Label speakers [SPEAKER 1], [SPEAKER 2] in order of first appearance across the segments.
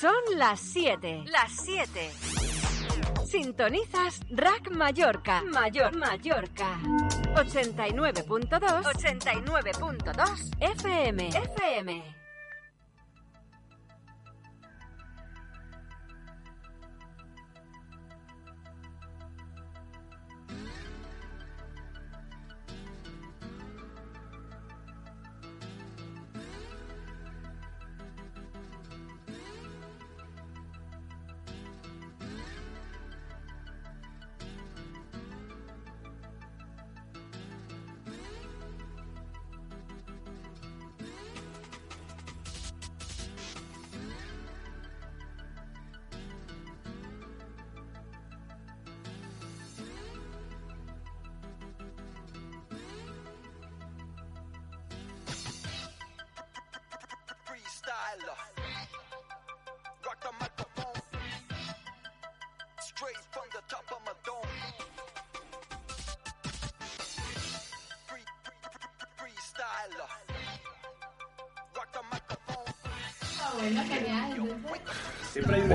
[SPEAKER 1] Son las 7. Las 7. Sintonizas Rack Mallorca. Mayor Mallorca. 89.2. 89.2 FM. FM.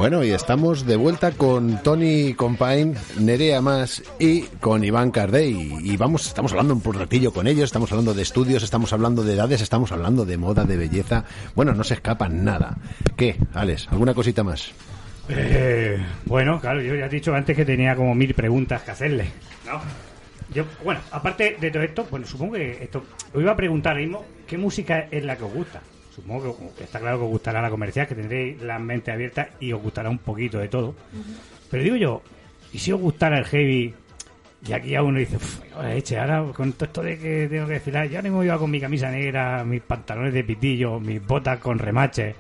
[SPEAKER 2] Bueno,
[SPEAKER 3] y estamos de vuelta con Tony Compain, Nerea Más y con Iván Cardey. Y vamos, estamos hablando un ratillo con ellos, estamos hablando de estudios, estamos hablando de edades, estamos hablando de moda, de belleza. Bueno, no se escapa nada. ¿Qué, Alex? ¿Alguna cosita más?
[SPEAKER 4] Eh, bueno, claro, yo ya he dicho antes que tenía como mil preguntas que hacerle, ¿no? Yo, bueno, aparte de todo esto, bueno, supongo que esto, os iba a preguntar mismo, ¿qué música es la que os gusta? Supongo que, que está claro que os gustará la comercial, que tendréis la mente abierta y os gustará un poquito de todo. Pero digo yo, ¿y si os gustara el heavy? Y aquí ya uno dice, "Uf, la leche, ahora con todo esto de que tengo que desfilar, yo ahora mismo iba con mi camisa negra, mis pantalones de pitillo, mis botas con remaches,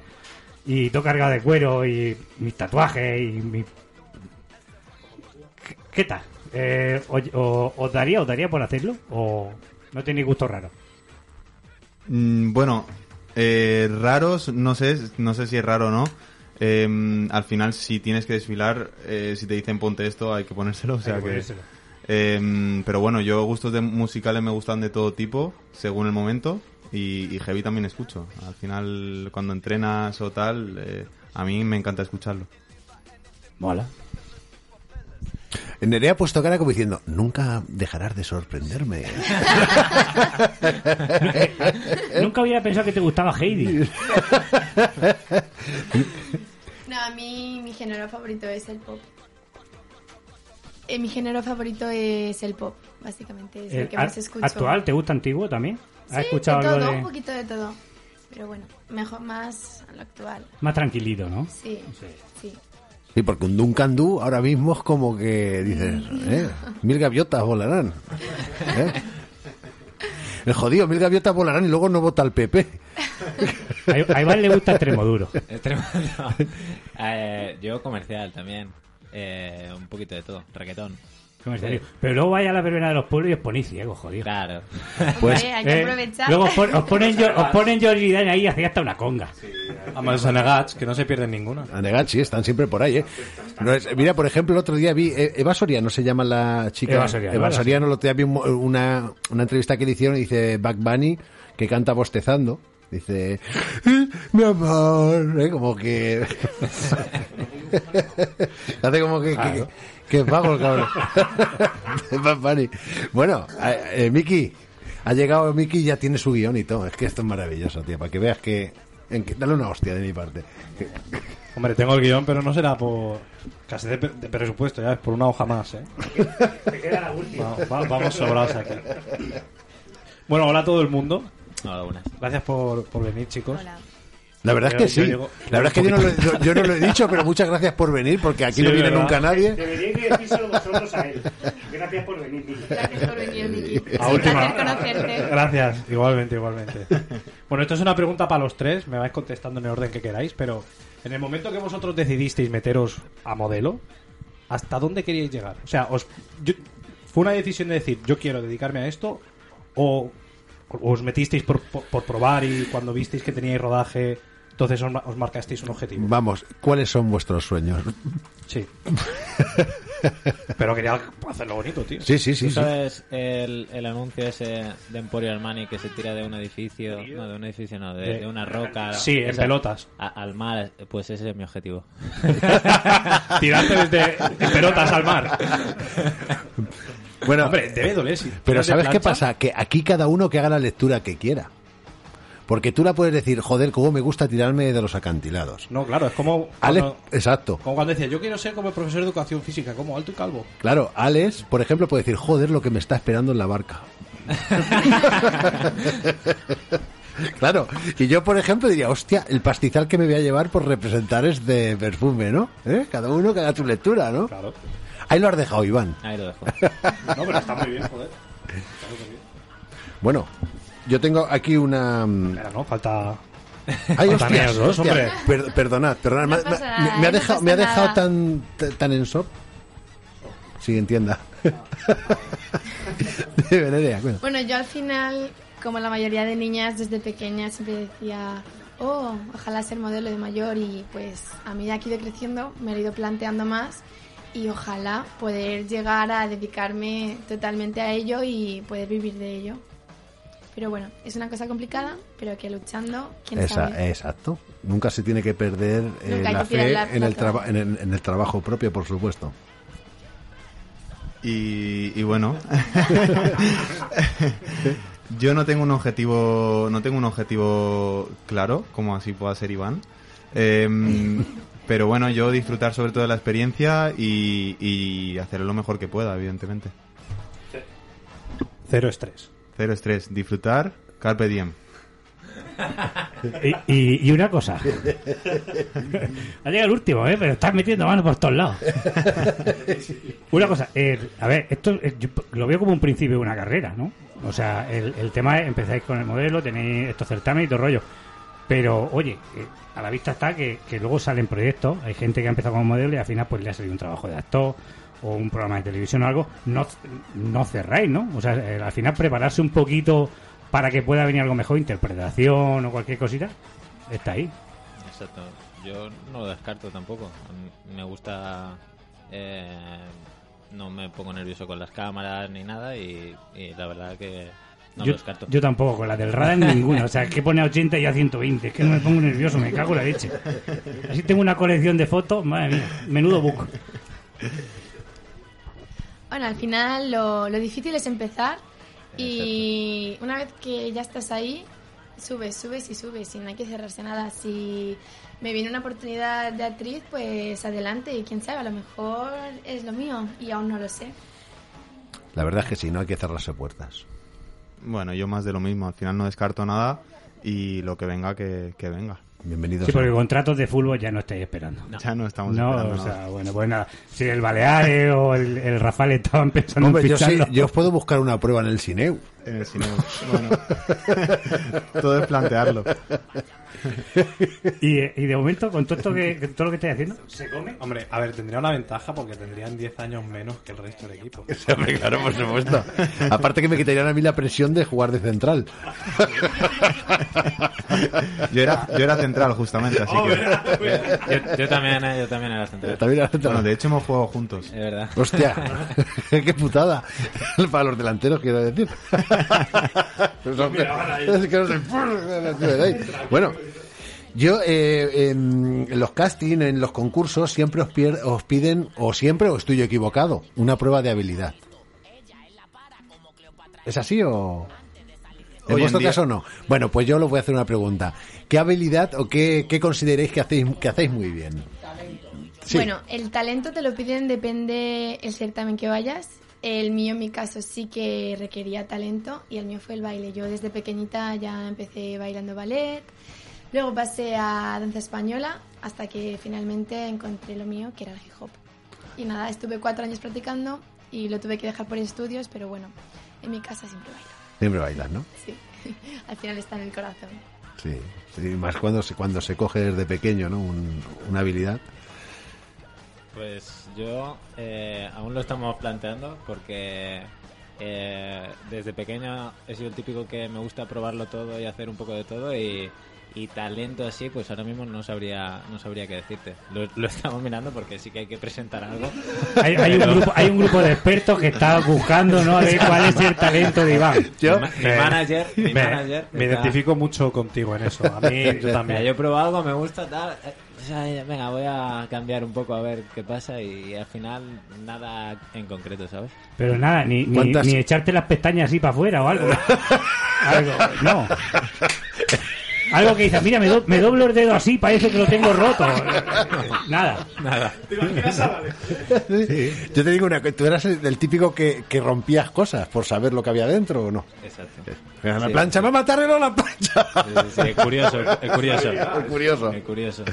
[SPEAKER 4] y todo cargado de cuero, y mis tatuajes, y mi... ¿Qué, qué tal? Eh, o- o- ¿Os daría, os daría por hacerlo? ¿O no tenéis gusto raro?
[SPEAKER 5] Mm, bueno, eh, raros, no sé, no sé si es raro o no. Eh, al final, si tienes que desfilar, eh, si te dicen ponte esto, hay que ponérselo. O sea
[SPEAKER 4] que
[SPEAKER 5] que,
[SPEAKER 4] ponérselo.
[SPEAKER 5] Eh, pero bueno, yo gustos de musicales me gustan de todo tipo, según el momento. Y, y heavy también escucho. Al final, cuando entrenas o tal, eh, a mí me encanta escucharlo.
[SPEAKER 4] Mola.
[SPEAKER 3] Nerea ha puesto cara como diciendo, nunca dejarás de sorprenderme.
[SPEAKER 4] Nunca hubiera pensado que te gustaba Heidi.
[SPEAKER 2] No, a mí mi género favorito es el pop. Eh, mi género favorito es el pop, básicamente. Es el,
[SPEAKER 4] El
[SPEAKER 2] que
[SPEAKER 4] a-
[SPEAKER 2] más escucho.
[SPEAKER 4] ¿Actual? ¿Te gusta antiguo también? ¿Has
[SPEAKER 2] Sí,
[SPEAKER 4] escuchado
[SPEAKER 2] de
[SPEAKER 4] algo
[SPEAKER 2] todo,
[SPEAKER 4] de...?
[SPEAKER 2] un poquito de todo. Pero bueno, mejor más a lo actual.
[SPEAKER 4] Más tranquilito, ¿no?
[SPEAKER 2] Sí, sí.
[SPEAKER 3] Sí, porque un Duncan Du ahora mismo es como que dices, ¿eh? Mil gaviotas volarán. ¿eh? El jodido, mil gaviotas volarán y luego no vota al PP.
[SPEAKER 4] A Iván le gusta extremo duro.
[SPEAKER 6] Extremo- no. Eh, yo comercial también. Eh, un poquito de todo. Reggaetón.
[SPEAKER 4] Comercial. Pero luego vaya a la verbena de los pueblos y os ponéis ciegos, jodido.
[SPEAKER 6] Claro.
[SPEAKER 3] Pues,
[SPEAKER 2] Hombre, hay que
[SPEAKER 4] Eh,
[SPEAKER 2] aprovechar.
[SPEAKER 4] luego os, pon- os ponen, yo- os ponen Jordi Dan ahí y hacéis hasta una conga.
[SPEAKER 7] Además, los Anegats, que no se pierden ninguna.
[SPEAKER 3] a negar, sí, están siempre por ahí, ¿eh? No es- mira, por ejemplo, el otro día vi, eh, Eva Soriano se llama la chica.
[SPEAKER 4] Eva Soriano,
[SPEAKER 3] Soriano, el otro día vi un mo- una, una entrevista que le hicieron y dice Back Bunny, que canta bostezando. Dice, "Eh, mi amor, ¿eh? como que... Hace como que...
[SPEAKER 4] Claro.
[SPEAKER 3] Que, el cabrón. Bueno, eh, eh, Miki, ha llegado Miki y ya tiene su guion y todo. Es que esto es maravilloso, tío, para que veas que... en que- dale una hostia de mi parte.
[SPEAKER 7] Hombre, tengo el guion, pero no será por casi de, de presupuesto, ya es por una hoja más, ¿eh?
[SPEAKER 4] Te queda la última.
[SPEAKER 7] Va- va- vamos sobrados aquí. Bueno, hola a todo el mundo.
[SPEAKER 6] Hola, buenas.
[SPEAKER 7] Gracias por, por venir, chicos.
[SPEAKER 2] Hola.
[SPEAKER 3] La verdad es que sí.
[SPEAKER 7] llego-
[SPEAKER 3] La verdad es que yo no, lo, yo- yo no lo he dicho, pero muchas gracias por venir, porque aquí
[SPEAKER 7] Sí,
[SPEAKER 3] no viene
[SPEAKER 7] verdad.
[SPEAKER 3] nunca nadie.
[SPEAKER 4] Deberíais de decírselo vosotros a él. Gracias por venir, Miki.
[SPEAKER 2] Gracias por venir, Miki.
[SPEAKER 7] A última-
[SPEAKER 2] conocerte.
[SPEAKER 7] Gracias, igualmente, igualmente. Bueno, esto es una pregunta para los tres, me vais contestando en el orden que queráis, pero en el momento que vosotros decidisteis meteros a modelo, ¿hasta dónde queríais llegar? O sea, os, yo- ¿fue una decisión de decir, yo quiero dedicarme a esto? ¿O os metisteis por, por, por probar y cuando visteis que teníais rodaje Entonces os, os marcasteis un objetivo.
[SPEAKER 3] Vamos, ¿cuáles son vuestros sueños?
[SPEAKER 7] Sí. Pero quería hacerlo bonito, tío.
[SPEAKER 3] Sí, sí, sí.
[SPEAKER 6] ¿Tú
[SPEAKER 3] sí.
[SPEAKER 6] sabes el, el anuncio ese de Emporio Armani que se tira de un edificio? No, de un edificio no, de,
[SPEAKER 7] De-
[SPEAKER 6] de una roca.
[SPEAKER 7] Sí, en pelotas.
[SPEAKER 6] a- al mar, pues ese es mi objetivo.
[SPEAKER 7] Tirarte desde en pelotas al mar.
[SPEAKER 3] Bueno,
[SPEAKER 7] Hombre, debe doler. sí.
[SPEAKER 3] pero
[SPEAKER 7] ¿Tiras de
[SPEAKER 3] ¿sabes qué pasa? Que aquí cada uno que haga la lectura que quiera. Porque tú la puedes decir, joder, cómo me gusta tirarme de los acantilados.
[SPEAKER 7] No, claro, es como
[SPEAKER 3] Alex,
[SPEAKER 7] cuando,
[SPEAKER 3] exacto.
[SPEAKER 7] como cuando decía, yo quiero ser como el profesor de educación física, como alto y calvo.
[SPEAKER 3] Claro, Alex, por ejemplo, puede decir, joder, lo que me está esperando en la barca. claro, y yo, por ejemplo, diría, hostia, el pastizal que me voy a llevar por representar es de perfume, ¿no? ¿Eh? Cada uno que haga su lectura, ¿no?
[SPEAKER 7] Claro.
[SPEAKER 3] Ahí lo has dejado, Iván.
[SPEAKER 6] Ahí lo dejo.
[SPEAKER 7] No, pero está muy bien, joder.
[SPEAKER 3] Bueno, yo tengo aquí una... mm.
[SPEAKER 7] Falta...
[SPEAKER 3] Ay, hostias, hostia.
[SPEAKER 7] hombre.
[SPEAKER 3] Per- perdonad, perdonad.
[SPEAKER 2] No
[SPEAKER 3] me- ha
[SPEAKER 2] ¿eh? No
[SPEAKER 3] dejado, me ha dejado tan, tan en shock. Sí, entienda.
[SPEAKER 2] Bueno, yo al final, como la mayoría de niñas desde pequeña, siempre decía, oh, ojalá ser modelo de mayor y pues a medida que he ido creciendo me lo he ido planteando más y ojalá poder llegar a dedicarme totalmente a ello y poder vivir de ello. Pero bueno, es una cosa complicada, pero que luchando, quién
[SPEAKER 3] Esa-
[SPEAKER 2] sabe.
[SPEAKER 3] exacto. Nunca se tiene que perder eh, la fe
[SPEAKER 2] la
[SPEAKER 3] en el, en, el, en el trabajo propio, por supuesto.
[SPEAKER 5] Y, y bueno, yo no tengo un objetivo, no tengo un objetivo claro, como así pueda ser Iván. Em, pero bueno, yo disfrutar sobre todo de la experiencia y, y hacerlo lo mejor que pueda, evidentemente.
[SPEAKER 7] Cero estrés.
[SPEAKER 5] Cero estrés, disfrutar, carpe diem.
[SPEAKER 4] Y, y- y una cosa. Ha llegado el último, ¿eh? Pero estás metiendo mano por todos lados. Una cosa, eh, a ver, esto eh, yo lo veo como un principio de una carrera, ¿no? O sea, el, el tema es, empezáis con el modelo, tenéis estos certámenes y todo el rollo. Pero, oye, eh, a la vista está que, que luego salen proyectos, hay gente que ha empezado como modelo y al final pues le ha salido un trabajo de actor o un programa de televisión o algo, no, no cerráis, ¿no? O sea, eh, al final prepararse un poquito para que pueda venir algo mejor, interpretación o cualquier cosita, está ahí.
[SPEAKER 6] Exacto. Yo no lo descarto tampoco. Me gusta. eh, no me pongo nervioso con las cámaras ni nada y, y la verdad que no
[SPEAKER 4] yo,
[SPEAKER 6] lo descarto.
[SPEAKER 4] yo tampoco, con la del radar ninguna. O sea, que pone a 80 y a 120. Es que no me pongo nervioso, me cago en la leche. Así tengo una colección de fotos, madre mía, menudo book.
[SPEAKER 2] Bueno, al final lo, lo difícil es empezar y una vez que ya estás ahí, subes, subes y subes y no hay que cerrarse nada. Si me viene una oportunidad de actriz, pues adelante y quién sabe, a lo mejor es lo mío y aún no lo sé.
[SPEAKER 3] La verdad es que sí, no hay que cerrarse puertas.
[SPEAKER 5] Bueno, yo más de lo mismo, al final no descarto nada y lo que venga, que, que venga.
[SPEAKER 3] Bienvenidos.
[SPEAKER 4] Sí,
[SPEAKER 3] a-
[SPEAKER 4] porque contratos de fútbol ya no estáis esperando.
[SPEAKER 5] Ya no estamos
[SPEAKER 4] No,
[SPEAKER 5] esperando
[SPEAKER 4] o
[SPEAKER 5] nada.
[SPEAKER 4] sea, bueno, pues nada. Si el Baleares o el, el Rafael estaban pensando
[SPEAKER 3] Hombre,
[SPEAKER 4] en
[SPEAKER 3] yo, sí,
[SPEAKER 4] ficharlo.
[SPEAKER 3] yo os puedo buscar una prueba en el Cineu.
[SPEAKER 5] En el cine. Bueno, todo es plantearlo.
[SPEAKER 4] Y, y de momento, con todo esto que, todo lo que estáis haciendo, ¿se come?
[SPEAKER 7] Hombre, a ver, tendría una ventaja porque tendrían 10 años menos que el resto del equipo.
[SPEAKER 3] Hombre, claro, por supuesto. Aparte que me quitarían a mí la presión de jugar de central.
[SPEAKER 5] Yo era, yo era central, justamente, así que.
[SPEAKER 6] Yo, yo también, eh, yo también era central.
[SPEAKER 3] También era central.
[SPEAKER 5] Bueno, de hecho hemos jugado juntos.
[SPEAKER 6] Es verdad.
[SPEAKER 3] Hostia, qué putada. Para los delanteros, quiero decir. Es que no sé. Bueno, yo eh, en, los castings, en los concursos, siempre os, pier- os piden, o siempre, o estoy yo equivocado, una prueba de habilidad. ¿Es así o...? En
[SPEAKER 5] Hoy
[SPEAKER 3] vuestro caso no. Bueno, pues yo os voy a hacer una pregunta. ¿Qué habilidad o qué, qué consideréis que hacéis, que hacéis muy bien? Sí.
[SPEAKER 2] Bueno, el talento te lo piden, depende el certamen que vayas. El mío, en mi caso, sí que requería talento y el mío fue el baile. Yo desde pequeñita ya empecé bailando ballet, luego pasé a danza española hasta que finalmente encontré lo mío, que era el hip hop. Y nada, estuve cuatro años practicando y lo tuve que dejar por estudios, pero bueno, en mi casa siempre bailo.
[SPEAKER 3] Siempre bailas, ¿no?
[SPEAKER 2] Sí, al final está en el corazón.
[SPEAKER 3] Sí, sí, más cuando se, cuando se coge desde pequeño, ¿no? Un- una habilidad.
[SPEAKER 6] Pues yo eh, aún lo estamos planteando porque eh, desde pequeño he sido el típico que me gusta probarlo todo y hacer un poco de todo y, Y talento así, pues ahora mismo no sabría no sabría qué decirte. Lo, lo estamos mirando porque sí que hay que presentar algo.
[SPEAKER 4] Hay, hay un grupo, hay un grupo de expertos que está buscando ¿no? a ver cuál es el talento de Iván.
[SPEAKER 6] Mi, ma- mi manager, mi
[SPEAKER 7] me,
[SPEAKER 6] manager
[SPEAKER 7] me
[SPEAKER 6] está-
[SPEAKER 7] identifico mucho contigo en eso. A mí, yo
[SPEAKER 6] Mira,
[SPEAKER 7] también.
[SPEAKER 6] yo he probado algo, me gusta, tal. Venga, voy a cambiar un poco a ver qué pasa y al final nada en concreto, ¿sabes?
[SPEAKER 4] Pero nada, ni, ni,
[SPEAKER 3] ¿Cuántas-
[SPEAKER 4] ni echarte las pestañas así para afuera o algo. algo, no. Algo que dices, mira, me, do- me doblo el dedo así, parece que lo tengo roto. Nada.
[SPEAKER 6] Nada.
[SPEAKER 3] Yo te digo una cosa, ¿tú eras el, el típico que, que rompías cosas por saber lo que había dentro o no?
[SPEAKER 6] Exacto.
[SPEAKER 3] La
[SPEAKER 6] Sí.
[SPEAKER 3] plancha, va a matarlo la plancha.
[SPEAKER 6] Sí, sí, sí, es curioso, es curioso.
[SPEAKER 3] Es curioso.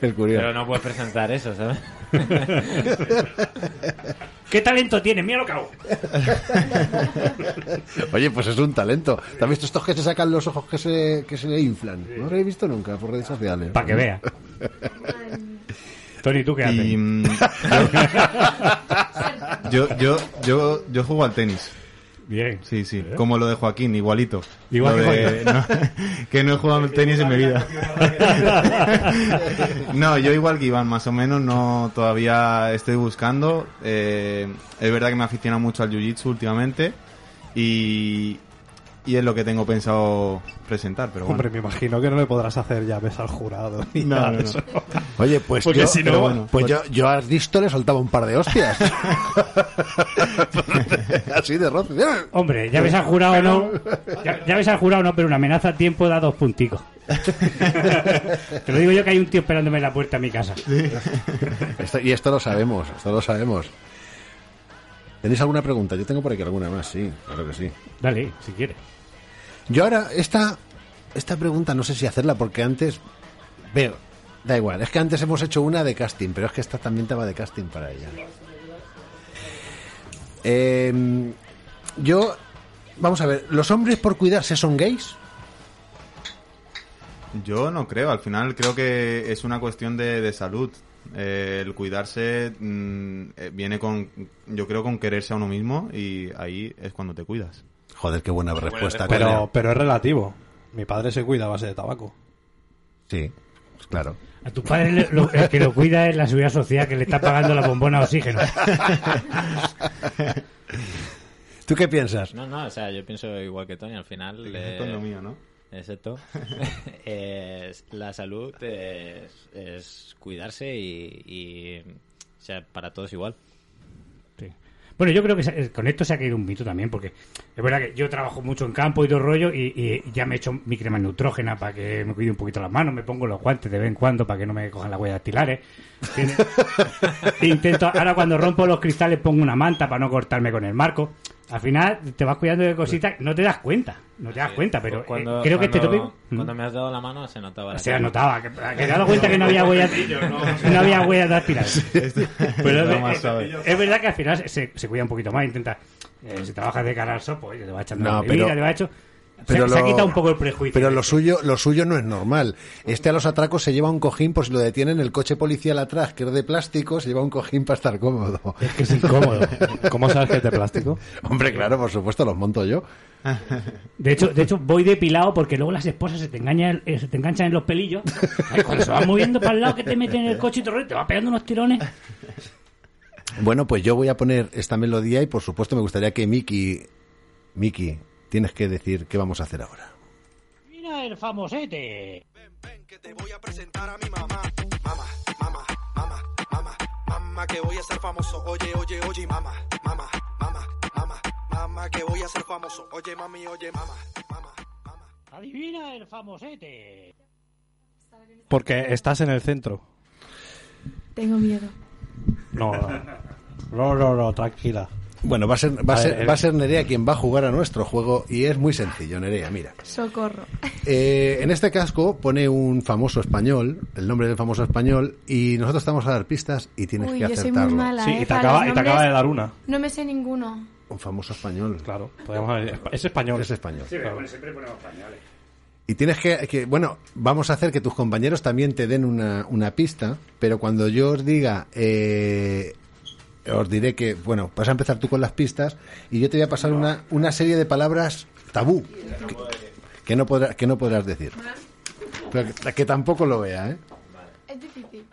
[SPEAKER 6] Es curioso. Pero no puedes presentar eso, ¿sabes?
[SPEAKER 4] ¿Qué talento tienes? Mira lo que hago.
[SPEAKER 3] Oye, pues es un talento. ¿Te has visto estos que se sacan los ojos que se, que se le inflan? No lo he visto nunca por redes sociales.
[SPEAKER 4] Para que vea. Tony, ¿tú qué haces?
[SPEAKER 5] Y, mm, yo, yo, yo, yo juego al tenis.
[SPEAKER 4] Bien.
[SPEAKER 5] Sí, sí, como lo de Joaquín, igualito.
[SPEAKER 4] Igual que
[SPEAKER 5] de- no, que no he jugado tenis en mi vida. no, yo igual que Iván, más o menos, no todavía estoy buscando. Eh, es verdad que me aficiona mucho al jiu-jitsu últimamente y, y es lo que tengo pensado presentar, pero bueno.
[SPEAKER 7] Hombre, me imagino que no le podrás hacer llaves al jurado. ni
[SPEAKER 5] No,
[SPEAKER 7] nada
[SPEAKER 5] no,
[SPEAKER 7] de
[SPEAKER 5] no.
[SPEAKER 7] eso.
[SPEAKER 3] Oye, pues
[SPEAKER 7] Porque
[SPEAKER 3] yo,
[SPEAKER 7] si no-
[SPEAKER 5] bueno,
[SPEAKER 3] pues
[SPEAKER 5] pues-
[SPEAKER 3] yo, yo a Risto le soltaba un par de hostias. Así de roce.
[SPEAKER 4] Hombre, ya ves al jurado no. Ya, ya ves al jurado no, pero una amenaza a tiempo da dos punticos. Te lo digo yo que hay un tío esperándome en la puerta a mi casa.
[SPEAKER 3] Esto- y esto lo sabemos, esto lo sabemos. ¿Tenéis alguna pregunta? Yo tengo por aquí alguna más, sí, claro que sí.
[SPEAKER 4] Dale, si quieres.
[SPEAKER 3] Yo ahora, esta, esta pregunta no sé si hacerla porque antes veo, da igual, es que antes hemos hecho una de casting, pero es que esta también te va de casting para ella. Eh, yo, vamos a ver, ¿los hombres por cuidarse son gays?
[SPEAKER 5] Yo no creo, al final creo que es una cuestión de, de salud. Eh, el cuidarse mm, eh, viene con, yo creo, con quererse a uno mismo y ahí es cuando te cuidas.
[SPEAKER 3] Joder, qué buena respuesta.
[SPEAKER 7] Pero, pero es relativo. Mi padre se cuida a base de tabaco.
[SPEAKER 3] Sí, pues claro.
[SPEAKER 4] A tu padre le- lo, el que lo cuida es la seguridad social que le está pagando la bombona de oxígeno.
[SPEAKER 3] ¿Tú qué piensas?
[SPEAKER 6] No, no, o sea, yo pienso igual que Tony, al final... eh,
[SPEAKER 5] es lo mío, ¿no?
[SPEAKER 6] Exacto. Es- la salud es, es cuidarse y, y, o sea, para todos igual.
[SPEAKER 4] Sí. Bueno, yo creo que se- con esto se ha caído un mito también, porque es verdad que yo trabajo mucho en campo y todo rollo, y, y ya me he hecho mi crema neutrógena para que me cuide un poquito las manos, me pongo los guantes de vez en cuando para que no me cojan las huellas dactilares. Intento, ahora cuando rompo los cristales pongo una manta para no cortarme con el marco. Al final te vas cuidando de cositas, no te das cuenta, no te das cuenta, pero
[SPEAKER 6] Pues cuando,
[SPEAKER 4] eh, creo que este tópico...
[SPEAKER 6] Cuando me has dado la mano se notaba la
[SPEAKER 4] Se
[SPEAKER 6] cara.
[SPEAKER 4] notaba, que, que te has dado cuenta que no había huellas, no había huellas dactilares. Pero es, verdad que al final se, se cuida un poquito más, intenta, eh, si trabajas de cara al sopo, oye, te va echando
[SPEAKER 3] No,
[SPEAKER 4] la bebida,
[SPEAKER 3] pero-
[SPEAKER 4] te va hecho...
[SPEAKER 3] Pero
[SPEAKER 4] se, se ha
[SPEAKER 3] lo-
[SPEAKER 4] quitado un poco el prejuicio.
[SPEAKER 3] Pero lo suyo, lo suyo no es normal. Este a los atracos se lleva un cojín por si lo detienen el coche policial atrás, que es de plástico, se lleva un cojín para estar cómodo.
[SPEAKER 4] Es que es incómodo.
[SPEAKER 7] ¿Cómo sabes que es de plástico?
[SPEAKER 3] Hombre, claro, por supuesto, los monto yo.
[SPEAKER 4] De hecho, de hecho, voy depilado porque luego las esposas se te engañan, eh, se te enganchan en los pelillos. Ay, cuando se van moviendo para el lado que te meten en el coche y te va pegando unos tirones.
[SPEAKER 3] Bueno, pues yo voy a poner esta melodía y por supuesto me gustaría que Miki, Miki, tienes que decir qué vamos a hacer ahora.
[SPEAKER 4] Mira el famosete.
[SPEAKER 8] Ven, ven, que te voy a presentar a mi mamá. Mamá, mamá, mamá, mamá, mamá, que voy a ser famoso. Oye, oye, oye, mamá, mamá, mamá, mamá, mamá, que voy a ser famoso. Oye, mami, oye, mamá, mamá, mamá.
[SPEAKER 4] Adivina el famosete.
[SPEAKER 7] Porque estás en el centro.
[SPEAKER 2] Tengo miedo.
[SPEAKER 7] No, no, no, no, tranquila.
[SPEAKER 3] Bueno, va a ser, va a ser,
[SPEAKER 7] ver,
[SPEAKER 3] va a ser Nerea quien va a jugar a nuestro juego y es muy sencillo, Nerea, mira.
[SPEAKER 2] Socorro.
[SPEAKER 3] Eh, en este casco pone un famoso español, el nombre del famoso español, y nosotros estamos a dar pistas y tienes
[SPEAKER 2] Uy,
[SPEAKER 3] que
[SPEAKER 2] yo soy
[SPEAKER 3] acertarlo.
[SPEAKER 2] muy mala.
[SPEAKER 7] Sí,
[SPEAKER 2] ¿eh?
[SPEAKER 7] y te
[SPEAKER 2] Para
[SPEAKER 7] acaba, y te acaba de dar una.
[SPEAKER 2] No me sé ninguno.
[SPEAKER 3] Un famoso español.
[SPEAKER 7] Claro, podríamos haber- es español.
[SPEAKER 3] Es español.
[SPEAKER 4] siempre ponemos españoles.
[SPEAKER 3] Y tienes que, que- bueno, vamos a hacer que tus compañeros también te den una, una pista, pero cuando yo os diga, eh, os diré que, bueno, vas a empezar tú con las pistas y yo te voy a pasar una, una serie de palabras tabú que, que no podrás, que no podrás decir. Pero que, que tampoco lo vea, ¿eh?
[SPEAKER 2] Es difícil.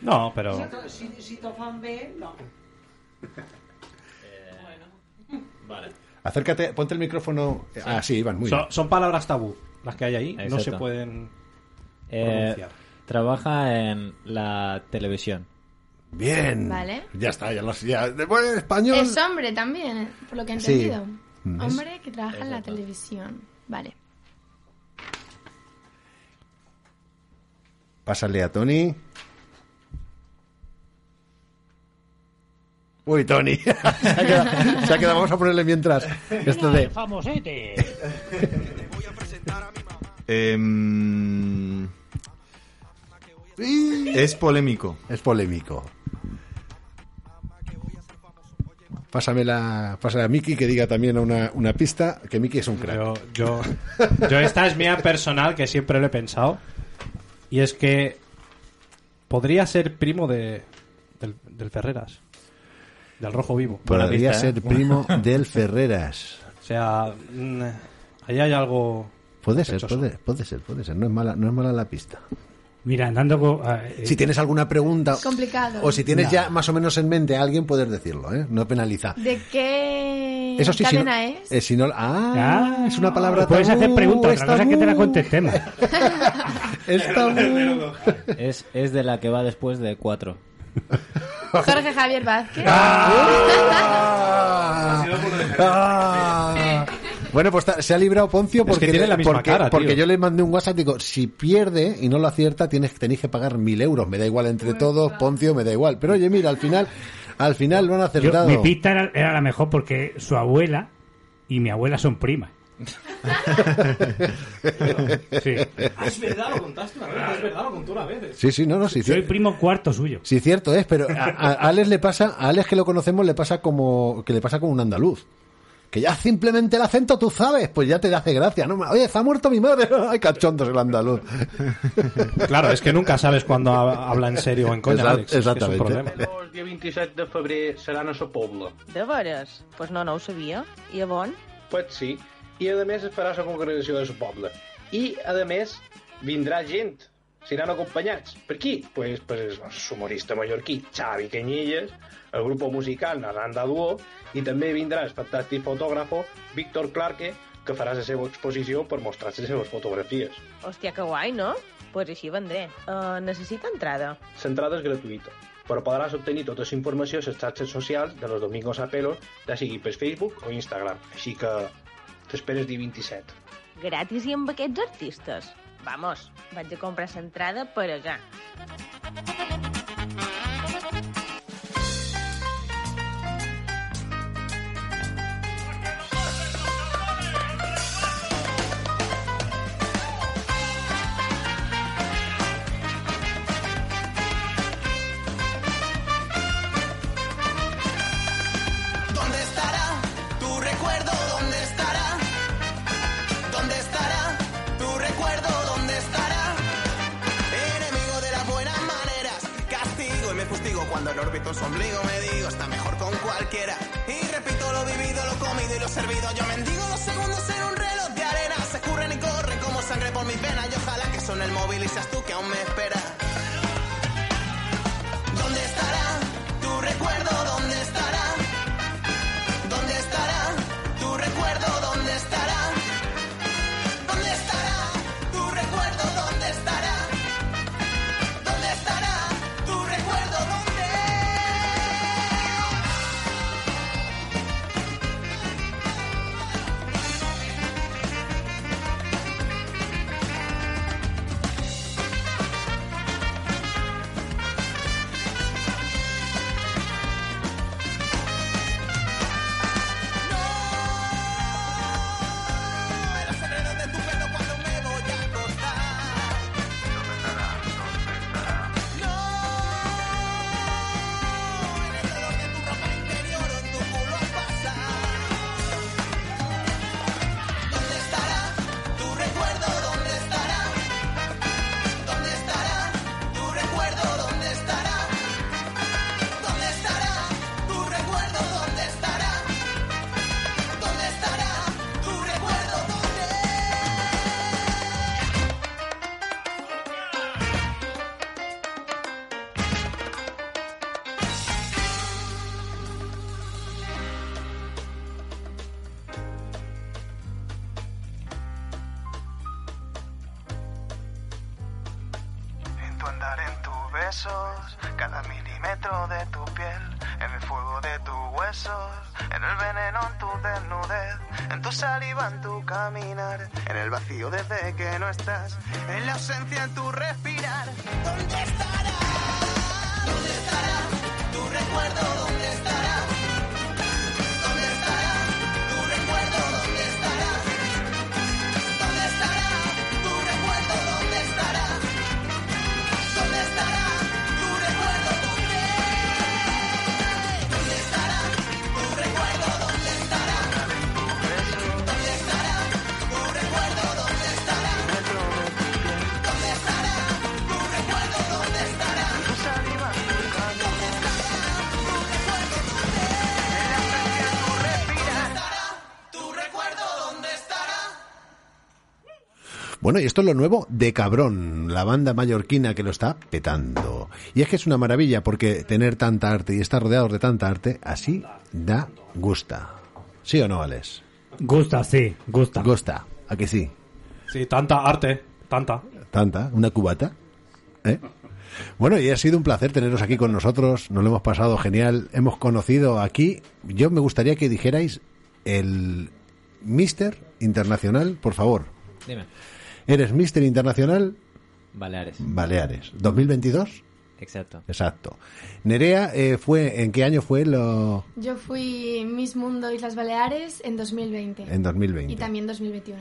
[SPEAKER 7] No, pero...
[SPEAKER 9] Si, si t'ho fan bé, no.
[SPEAKER 6] Vale.
[SPEAKER 3] Acércate, ponte el micrófono. Ah, sí, Iván, muy
[SPEAKER 7] Son,
[SPEAKER 3] bien.
[SPEAKER 7] son palabras tabú las que hay ahí. No se pueden
[SPEAKER 6] Eh,
[SPEAKER 7] pronunciar.
[SPEAKER 6] trabaja en la televisión.
[SPEAKER 3] Bien.
[SPEAKER 2] Vale.
[SPEAKER 3] Ya está, ya lo ya, Bueno, en español.
[SPEAKER 2] Es hombre también, eh, por lo que he entendido.
[SPEAKER 3] Mm.
[SPEAKER 2] Hombre que trabaja en la televisión. Vale.
[SPEAKER 3] Pásale a Tony. Uy, Tony. se, ha quedado, se ha quedado. Vamos a ponerle mientras. Esto de.
[SPEAKER 4] famosete.
[SPEAKER 5] Em, es polémico.
[SPEAKER 3] Es polémico. Pásamela, pásale a Miki que diga también una, una pista, que Miki es un crack.
[SPEAKER 7] Yo, yo, yo esta es mía personal que siempre lo he pensado. Y es que podría ser primo de, del, del Ferreras. Del Rojo Vivo.
[SPEAKER 3] Podría
[SPEAKER 6] pista, ¿eh?
[SPEAKER 3] ser primo del Ferreras.
[SPEAKER 7] O sea, mm, ahí hay algo...
[SPEAKER 3] Puede ser, puede, puede ser, puede ser. No es mala, no es mala la pista.
[SPEAKER 4] Mira, andando con... eh,
[SPEAKER 3] Si tienes alguna pregunta
[SPEAKER 2] Complicado.
[SPEAKER 3] o si tienes ya más o menos en mente a alguien, puedes decirlo, ¿eh? No penaliza.
[SPEAKER 2] ¿De qué
[SPEAKER 3] Eso sí, si no,
[SPEAKER 2] cadena es?
[SPEAKER 3] eh, si no- ah,
[SPEAKER 4] ah,
[SPEAKER 3] es una palabra
[SPEAKER 4] Puedes
[SPEAKER 3] tabú,
[SPEAKER 4] hacer preguntas,
[SPEAKER 3] es
[SPEAKER 4] otra cosa es que te la contestemos.
[SPEAKER 3] Es tabú.
[SPEAKER 6] Es, es de la que va después de cuatro.
[SPEAKER 2] Jorge Javier Vázquez.
[SPEAKER 3] Ah. Ah. Bueno, pues se ha librado Poncio
[SPEAKER 7] Es que
[SPEAKER 3] porque,
[SPEAKER 7] tiene la misma
[SPEAKER 3] porque,
[SPEAKER 7] cara,
[SPEAKER 3] porque yo le mandé un WhatsApp digo, si pierde y no lo acierta, tienes, tenéis que pagar mil euros. Me da igual entre todos, Poncio, me da igual. Pero oye, mira, al final, al final lo han
[SPEAKER 4] Yo-
[SPEAKER 3] acertado.
[SPEAKER 4] mi pista era, era la mejor porque su abuela y mi abuela son primas. Sí.
[SPEAKER 7] Es verdad, lo contaste una vez. Es verdad, lo contó una vez.
[SPEAKER 3] Sí, sí, no, no, sí.
[SPEAKER 4] Soy primo cuarto suyo.
[SPEAKER 3] Sí, cierto es, pero a, a Alex le pasa, a Alex que lo conocemos le pasa como, que le pasa como un andaluz. Que ya simplemente el acento, tú sabes, pues ya te hace gracia, ¿no? Oye, se ha muerto mi madre. Ay, cachondos el andaluz.
[SPEAKER 7] Claro, es que nunca sabes cuando ha- habla en serio o en coña,
[SPEAKER 3] Exact-
[SPEAKER 7] Alex. Es que es un
[SPEAKER 3] exactamente.
[SPEAKER 7] problema.
[SPEAKER 10] El dia 27 de febrer seran a la Pobla.
[SPEAKER 11] De veres? Pues no, no ho sabia. I a on?
[SPEAKER 10] Pues sí. I a més es farà la congregació de la Pobla. I a més vindrà gent. Seran acompanyats. Per qui? Pues, pues el humorista mallorquí Xavi Cañillas, el grup musical Naranda Duo i també vindrà el fantàstic fotògrafo Víctor Clarke que farà la seva exposició per mostrar les seves fotografies.
[SPEAKER 11] Hòstia, que guai, no? Pues així vendré. Uh, necessita entrada?
[SPEAKER 10] L'entrada és gratuïta, però podràs obtenir tota la informació a les xarxes socials de los Domingos a Pelos, ja sigui per Facebook o Instagram. Així que t'esperes dia 27.
[SPEAKER 11] Gratis i amb aquests artistes? Vamos, vaig a comprar l'entrada per allà.
[SPEAKER 8] Órbito su ombligo me digo está mejor con cualquiera. Y repito lo vivido, lo comido y lo servido. Yo mendigo los segundos en un reloj de arena, se escurren y corren como sangre por mis venas. Y ojalá que son el móvil y seas tú que aún me esperas. ¿Dónde estará tu recuerdo?
[SPEAKER 3] Bueno, y esto es lo nuevo de Cabrón, la banda mallorquina que lo está petando. Y es que es una maravilla porque tener tanta arte y estar rodeados de tanta arte, así da gusta. ¿Sí o no, Alex?
[SPEAKER 4] Gusta, sí, gusta.
[SPEAKER 3] Gusta, ¿a que sí?
[SPEAKER 7] Sí, tanta arte, tanta.
[SPEAKER 3] ¿Tanta? ¿Una cubata? ¿Eh? Bueno, y ha sido un placer teneros aquí con nosotros, nos lo hemos pasado genial, hemos conocido aquí, yo me gustaría que dijerais el Mister Internacional, por favor.
[SPEAKER 6] Dime.
[SPEAKER 3] ¿Eres Mister Internacional
[SPEAKER 6] Baleares.
[SPEAKER 3] Baleares? ¿2022?
[SPEAKER 6] Exacto.
[SPEAKER 3] Exacto. Nerea, eh, fue, ¿en qué año fue lo...?
[SPEAKER 2] Yo fui Miss Mundo Islas Baleares en 2020.
[SPEAKER 3] En 2020.
[SPEAKER 2] Y también 2021.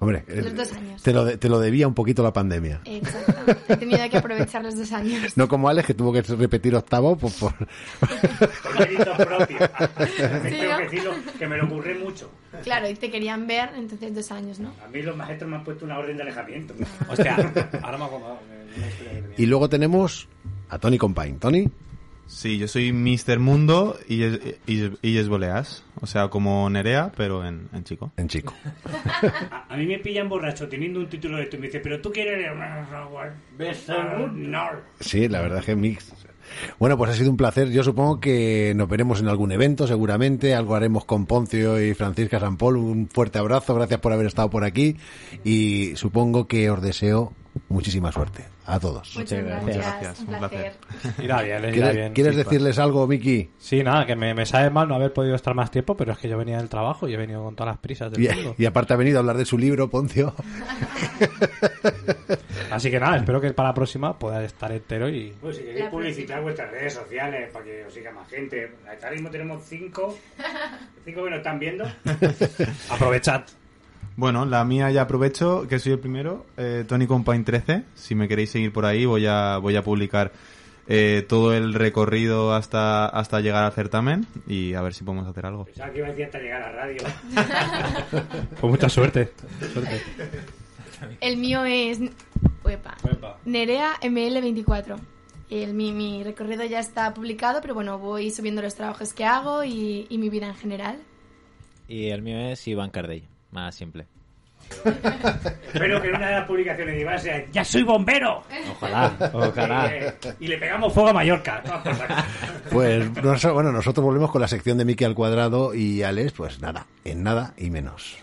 [SPEAKER 3] Hombre, eh,
[SPEAKER 2] Los dos años.
[SPEAKER 3] Te lo, de- te lo debía un poquito la pandemia.
[SPEAKER 2] Exacto. He tenido que aprovechar los dos años.
[SPEAKER 3] No como Alex, que tuvo que repetir octavo por... por-
[SPEAKER 4] Por mérito propio. Me
[SPEAKER 2] Sí,
[SPEAKER 4] que decirlo, que me lo ocurre mucho.
[SPEAKER 2] Claro, y te querían ver, entonces dos años, ¿no?
[SPEAKER 4] A mí los maestros me han puesto una orden de alejamiento.
[SPEAKER 7] Hostia, ahora me acuerdo.
[SPEAKER 3] Y luego tenemos a Tony Compain. Tony,
[SPEAKER 5] Sí, yo soy Mr. Mundo y es, y, y es Boleas. O sea, como Nerea, pero en, en chico.
[SPEAKER 3] en chico.
[SPEAKER 4] A, a mí me pillan borracho teniendo un título de esto y me dice, pero tú quieres... No.
[SPEAKER 3] Sí, la verdad es que mix. Bueno, pues ha sido un placer. Yo supongo que nos veremos en algún evento, seguramente. Algo haremos con Poncio y Francisca San. Un fuerte abrazo. Gracias por haber estado por aquí. Y supongo que os deseo muchísima suerte a todos.
[SPEAKER 2] Muchas gracias.
[SPEAKER 5] gracias,
[SPEAKER 2] Un
[SPEAKER 5] un
[SPEAKER 2] placer.
[SPEAKER 7] Irá bien, irá
[SPEAKER 3] ¿Quieres,
[SPEAKER 7] bien.
[SPEAKER 3] quieres
[SPEAKER 7] sí,
[SPEAKER 3] decirles algo, Miki?
[SPEAKER 7] Sí, nada, que me, me sabe mal no haber podido estar más tiempo, pero es que yo venía del trabajo y he venido con todas las prisas del
[SPEAKER 3] Y,
[SPEAKER 7] mundo.
[SPEAKER 3] y aparte ha venido a hablar de su libro, Poncio.
[SPEAKER 7] Así que nada, espero que para la próxima pueda estar entero y...
[SPEAKER 4] Pues si queréis publicitar vuestras redes sociales para que os siga más gente. Ahora mismo tenemos cinco, cinco que nos están viendo.
[SPEAKER 7] Aprovechad.
[SPEAKER 5] Bueno, la mía ya aprovecho, que soy el primero, eh, Tony Compain 13. Si me queréis seguir por ahí, voy a, voy a publicar eh, todo el recorrido hasta, hasta llegar al certamen y a ver si podemos hacer algo.
[SPEAKER 4] Pensaba que iba a decir hasta llegar a la radio.
[SPEAKER 7] Pues mucha suerte. suerte.
[SPEAKER 2] El mío es Uepa. Nerea ML24. El, mi, mi recorrido ya está publicado, pero bueno, voy subiendo los trabajos que hago y, y mi vida en general.
[SPEAKER 6] Y el mío es Iván Cardell, más simple.
[SPEAKER 4] Espero que en una de las publicaciones de Iván sea ¡Ya soy bombero!
[SPEAKER 6] Ojalá, ojalá.
[SPEAKER 4] Eh, y le pegamos fuego a Mallorca.
[SPEAKER 3] Pues nos- bueno, nosotros volvemos con la sección de Miki al cuadrado y Alex, pues nada, en nada y menos.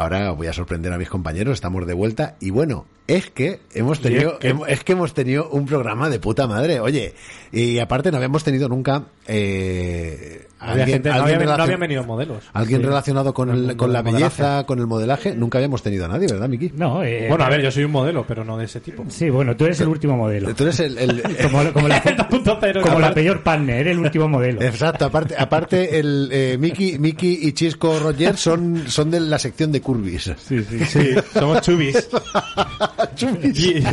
[SPEAKER 3] Ahora voy a sorprender a mis compañeros, estamos de vuelta y bueno, es que hemos tenido,
[SPEAKER 7] es que-
[SPEAKER 3] es que hemos tenido un programa de puta madre, oye, y aparte no habíamos tenido nunca eh,
[SPEAKER 7] Había gente- no,
[SPEAKER 3] alguien
[SPEAKER 7] había, no habían venido modelos.
[SPEAKER 3] alguien
[SPEAKER 7] Sí.
[SPEAKER 3] relacionado con,
[SPEAKER 7] Con el
[SPEAKER 3] con la
[SPEAKER 7] modelaje.
[SPEAKER 3] belleza, con el modelaje, nunca habíamos tenido a nadie, ¿verdad, Miki?
[SPEAKER 4] No, eh,
[SPEAKER 7] Bueno, a ver, yo soy un modelo, pero no de ese tipo.
[SPEAKER 4] Sí, bueno, tú eres el último modelo.
[SPEAKER 3] Tú eres el, el-
[SPEAKER 4] Como, como la, como la peor partner, eres el último modelo.
[SPEAKER 3] Exacto, aparte, aparte el eh, Miki, Miki y Chisco Roger son, son de la sección de curvis.
[SPEAKER 4] Sí, sí.
[SPEAKER 7] Sí, somos chubis.
[SPEAKER 3] Chubis.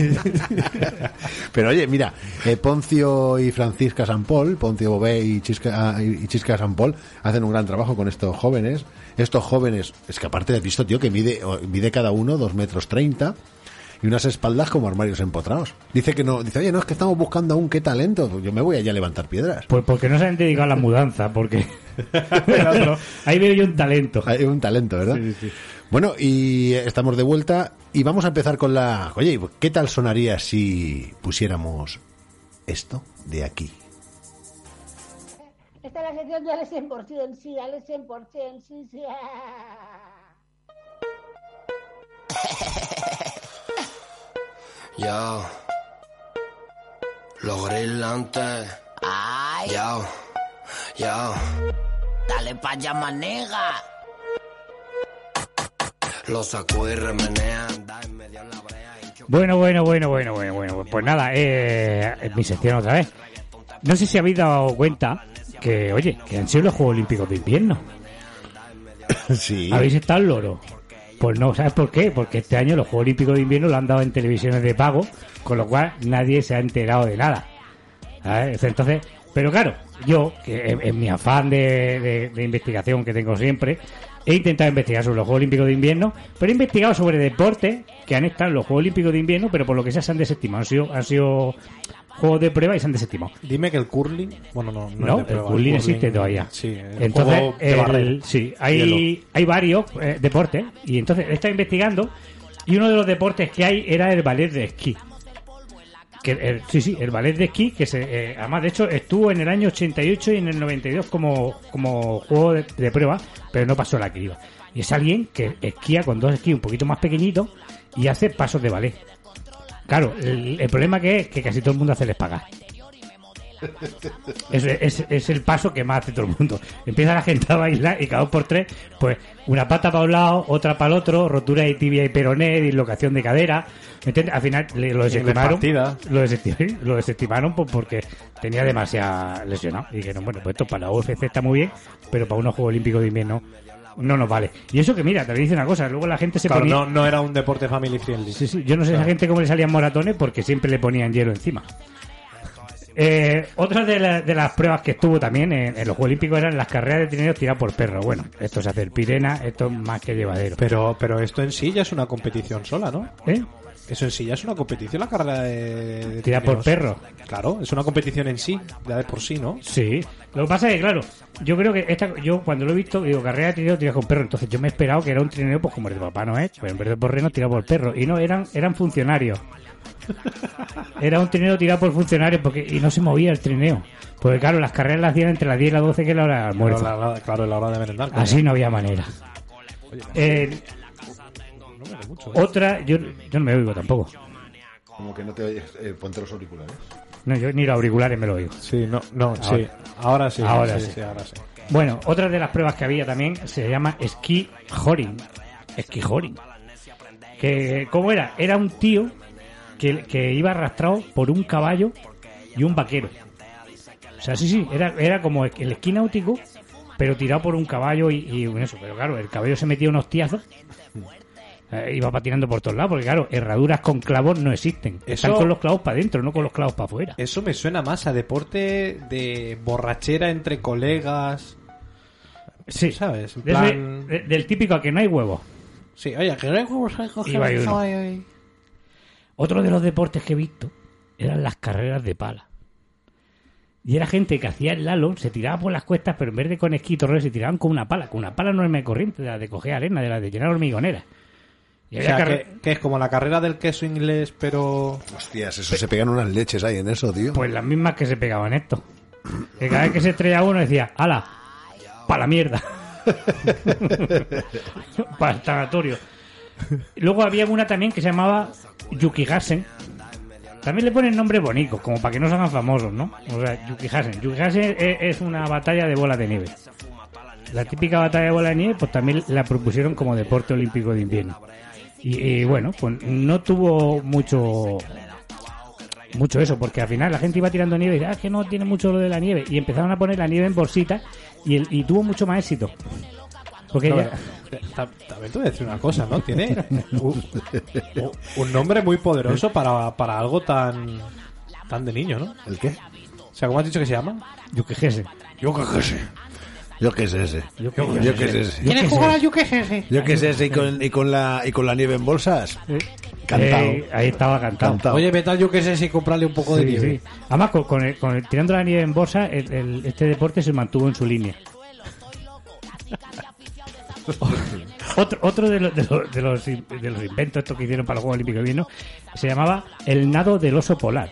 [SPEAKER 3] Pero oye, mira, eh, Poncio y Francisca San Paul, Poncio Bobé y Chisca, ah, y Chisca San Paul, hacen un gran trabajo con estos jóvenes. Estos jóvenes, es que aparte has visto, tío, que mide, mide cada uno dos metros treinta y unas espaldas como armarios empotrados. Dice que no, dice, oye, no, es que estamos buscando aún qué talento. Yo me voy allá a levantar piedras.
[SPEAKER 4] Pues porque no se han dedicado a la mudanza, porque otro- ahí veo yo un talento.
[SPEAKER 3] Hay un talento, ¿verdad? Bueno, y eh, estamos de vuelta y vamos a empezar con la... Oye, ¿qué tal sonaría si pusiéramos esto de aquí?
[SPEAKER 12] Esta es la sección de Alex 100%, sí, Alex 100%, sí, sí.
[SPEAKER 13] Yo. Los brillantes.
[SPEAKER 14] Ay.
[SPEAKER 13] Yo. Yo.
[SPEAKER 14] Dale pa' allá, manega.
[SPEAKER 13] Los sacudo y remenean. Da en medio en la brea.
[SPEAKER 4] Bueno, bueno, bueno, bueno, bueno, bueno. Pues nada, eh, mi sección otra vez. No sé si habéis dado cuenta que, oye, que han sido los Juegos Olímpicos de invierno.
[SPEAKER 3] Sí.
[SPEAKER 4] ¿Habéis estado al loro? Pues no, ¿sabes por qué? Porque este año los Juegos Olímpicos de invierno lo han dado en televisiones de pago, con lo cual nadie se ha enterado de nada. ¿Sabes? Entonces, pero claro, yo, que en, en mi afán de, de- de investigación que tengo siempre, he intentado investigar sobre los Juegos Olímpicos de invierno, pero he investigado sobre deportes que han estado en los Juegos Olímpicos de invierno, pero por lo que sea se han desestimado. Han sido, han sido juegos de prueba y se han desestimado.
[SPEAKER 7] Dime que el curling. Bueno, no. No,
[SPEAKER 4] No,
[SPEAKER 7] es de
[SPEAKER 4] el curling existe todavía.
[SPEAKER 7] Sí, el
[SPEAKER 4] entonces,
[SPEAKER 7] juego de barrer.
[SPEAKER 4] sí, hay, hay varios eh, deportes y entonces he estado investigando y uno de los deportes que hay era el ballet de esquí. Que el- sí, sí, el ballet de esquí, que se, eh, además de hecho estuvo en el año 88 y en el 92 como, como juego de, de prueba, pero no pasó la criba. Y es alguien que esquía con dos esquís un poquito más pequeñitos y hace pasos de ballet. Claro, el, el problema que es que casi todo el mundo hace el espagat. Es, es, es el paso que más hace todo el mundo. Empieza la gente a bailar y cada dos por tres, pues una pata para un lado, otra para el otro, rotura de tibia y peroné, dislocación de cadera. ¿Me entiendes? Al final le- lo desestimaron. lo desestimaron pues, porque tenía demasiado lesionado. Y dijeron, bueno, pues esto para la UFC está muy bien, pero para unos Juegos Olímpicos de invierno no nos vale. Y eso que mira, te dice una cosa, luego la gente se
[SPEAKER 7] Claro,
[SPEAKER 4] ponía...
[SPEAKER 7] no, no era un deporte family friendly.
[SPEAKER 4] Sí, sí, yo no sé a esa gente cómo le salían moratones porque siempre le ponían hielo encima. Eh, otra de, la- de las pruebas que estuvo también en, en los Juegos Olímpicos eran las carreras de trineos tiradas por perro. Bueno, esto se hace el pirena, esto es más que llevadero.
[SPEAKER 7] Pero, pero esto en sí ya es una competición sola, ¿no?
[SPEAKER 4] ¿Eh?
[SPEAKER 7] Eso en sí ya es una competición, la carrera de... de
[SPEAKER 4] Tira por perro.
[SPEAKER 7] Claro, es una competición en sí, ya de por sí, ¿no?
[SPEAKER 4] Sí. Lo que pasa es que, claro, yo creo que esta, yo cuando lo he visto, digo, carrera de trineo tirada con perro. Entonces yo me he esperado que era un trineo, pues como el de Papá Noel, pero en vez de por reno, tirado por perro. Y no, eran, eran funcionarios. Era un trineo tirado por funcionarios porque y no se movía el trineo. Porque claro, las carreras las hacían entre las 10 y las 12 que es la hora del almuerzo.
[SPEAKER 7] Claro, la, la- claro, la hora de merendar.
[SPEAKER 4] Así no había manera. Eh, otra, yo, yo no me oigo tampoco.
[SPEAKER 3] Como que no te oyes, eh, ponte los auriculares.
[SPEAKER 4] No, yo ni los auriculares me lo oigo.
[SPEAKER 7] Sí, no, no, sí. Ahora sí,
[SPEAKER 4] Ahora
[SPEAKER 7] sí,
[SPEAKER 4] sí.
[SPEAKER 7] sí, ahora sí.
[SPEAKER 4] Bueno, otra de las pruebas que había también se llama esquí joring. Esquí joring. Que, ¿Cómo era? Era un tío que, que iba arrastrado por un caballo y un vaquero. O sea, sí, sí, era, era como el esquí náutico, pero tirado por un caballo y, eso. Pero claro, el caballo se metía unos tiazos. Eh, iba patinando por todos lados, porque claro, herraduras con clavos no existen. Están con los clavos para adentro, no con los clavos para afuera.
[SPEAKER 7] Eso me suena más a deporte de borrachera entre colegas.
[SPEAKER 4] Sí,
[SPEAKER 7] ¿sabes? En
[SPEAKER 4] Desde-
[SPEAKER 7] plan-
[SPEAKER 4] de- del típico a que no hay huevo.
[SPEAKER 7] Sí, oye, que no hay huevos, hay
[SPEAKER 4] Iba uno.
[SPEAKER 7] caballo ahí.
[SPEAKER 4] Otro de los deportes que he visto eran las carreras de pala. Y era gente que hacía el lalo, se tiraba por las cuestas, pero en vez de con esquí se tiraban con una pala, con una pala enorme corriente, de la de coger arena, de la de llenar hormigoneras. Y
[SPEAKER 7] O
[SPEAKER 4] había
[SPEAKER 7] sea,
[SPEAKER 4] carre-
[SPEAKER 7] que, que es como la carrera del queso inglés, pero...
[SPEAKER 3] Hostias, eso se pegan unas leches ahí en eso, tío.
[SPEAKER 4] Pues las mismas que se pegaban esto. Que cada vez que se estrella uno decía, ¡ala! ¡Pa la mierda! para el tanatorio. Luego había una también que se llamaba Yukigasen. También le ponen nombres bonitos, como para que no se hagan famosos, ¿no? O sea, Yukigasen. Yukigasen es, es una batalla de bola de nieve. La típica batalla de bola de nieve, pues también la propusieron como deporte olímpico de invierno. Y, y bueno, pues no tuvo mucho mucho eso, porque al final la gente iba tirando nieve y decía, ah, es que no tiene mucho lo de la nieve. Y empezaron a poner la nieve en bolsitas y, el- y tuvo mucho más éxito. Porque
[SPEAKER 7] No, ta- También te voy a decir una cosa, ¿no? Tiene un, un nombre muy poderoso para, para algo tan tan de niño, ¿no?
[SPEAKER 3] ¿El qué?
[SPEAKER 7] O sea, ¿cómo has dicho que se llama?
[SPEAKER 3] Yo qué sé. Yo qué sé ese.
[SPEAKER 4] Yo
[SPEAKER 3] Yo qué sé ese.
[SPEAKER 7] ¿Quieres jugar al Yukejeje?
[SPEAKER 3] Yo qué sé ese. Y con, y con la, y con la nieve en bolsas. Cantado.
[SPEAKER 4] Eh, ahí estaba cantado.
[SPEAKER 3] Cantado.
[SPEAKER 7] Oye, vete al Yukejeje y comprarle un poco de nieve.
[SPEAKER 4] sí. Además, con, con el- con el- tirando la nieve en bolsa, el- el- este deporte se mantuvo en su línea. otro otro de, los- de los, de, los, in- de los inventos estos que hicieron para los Juegos Olímpicos de Invierno se llamaba el nado del oso polar.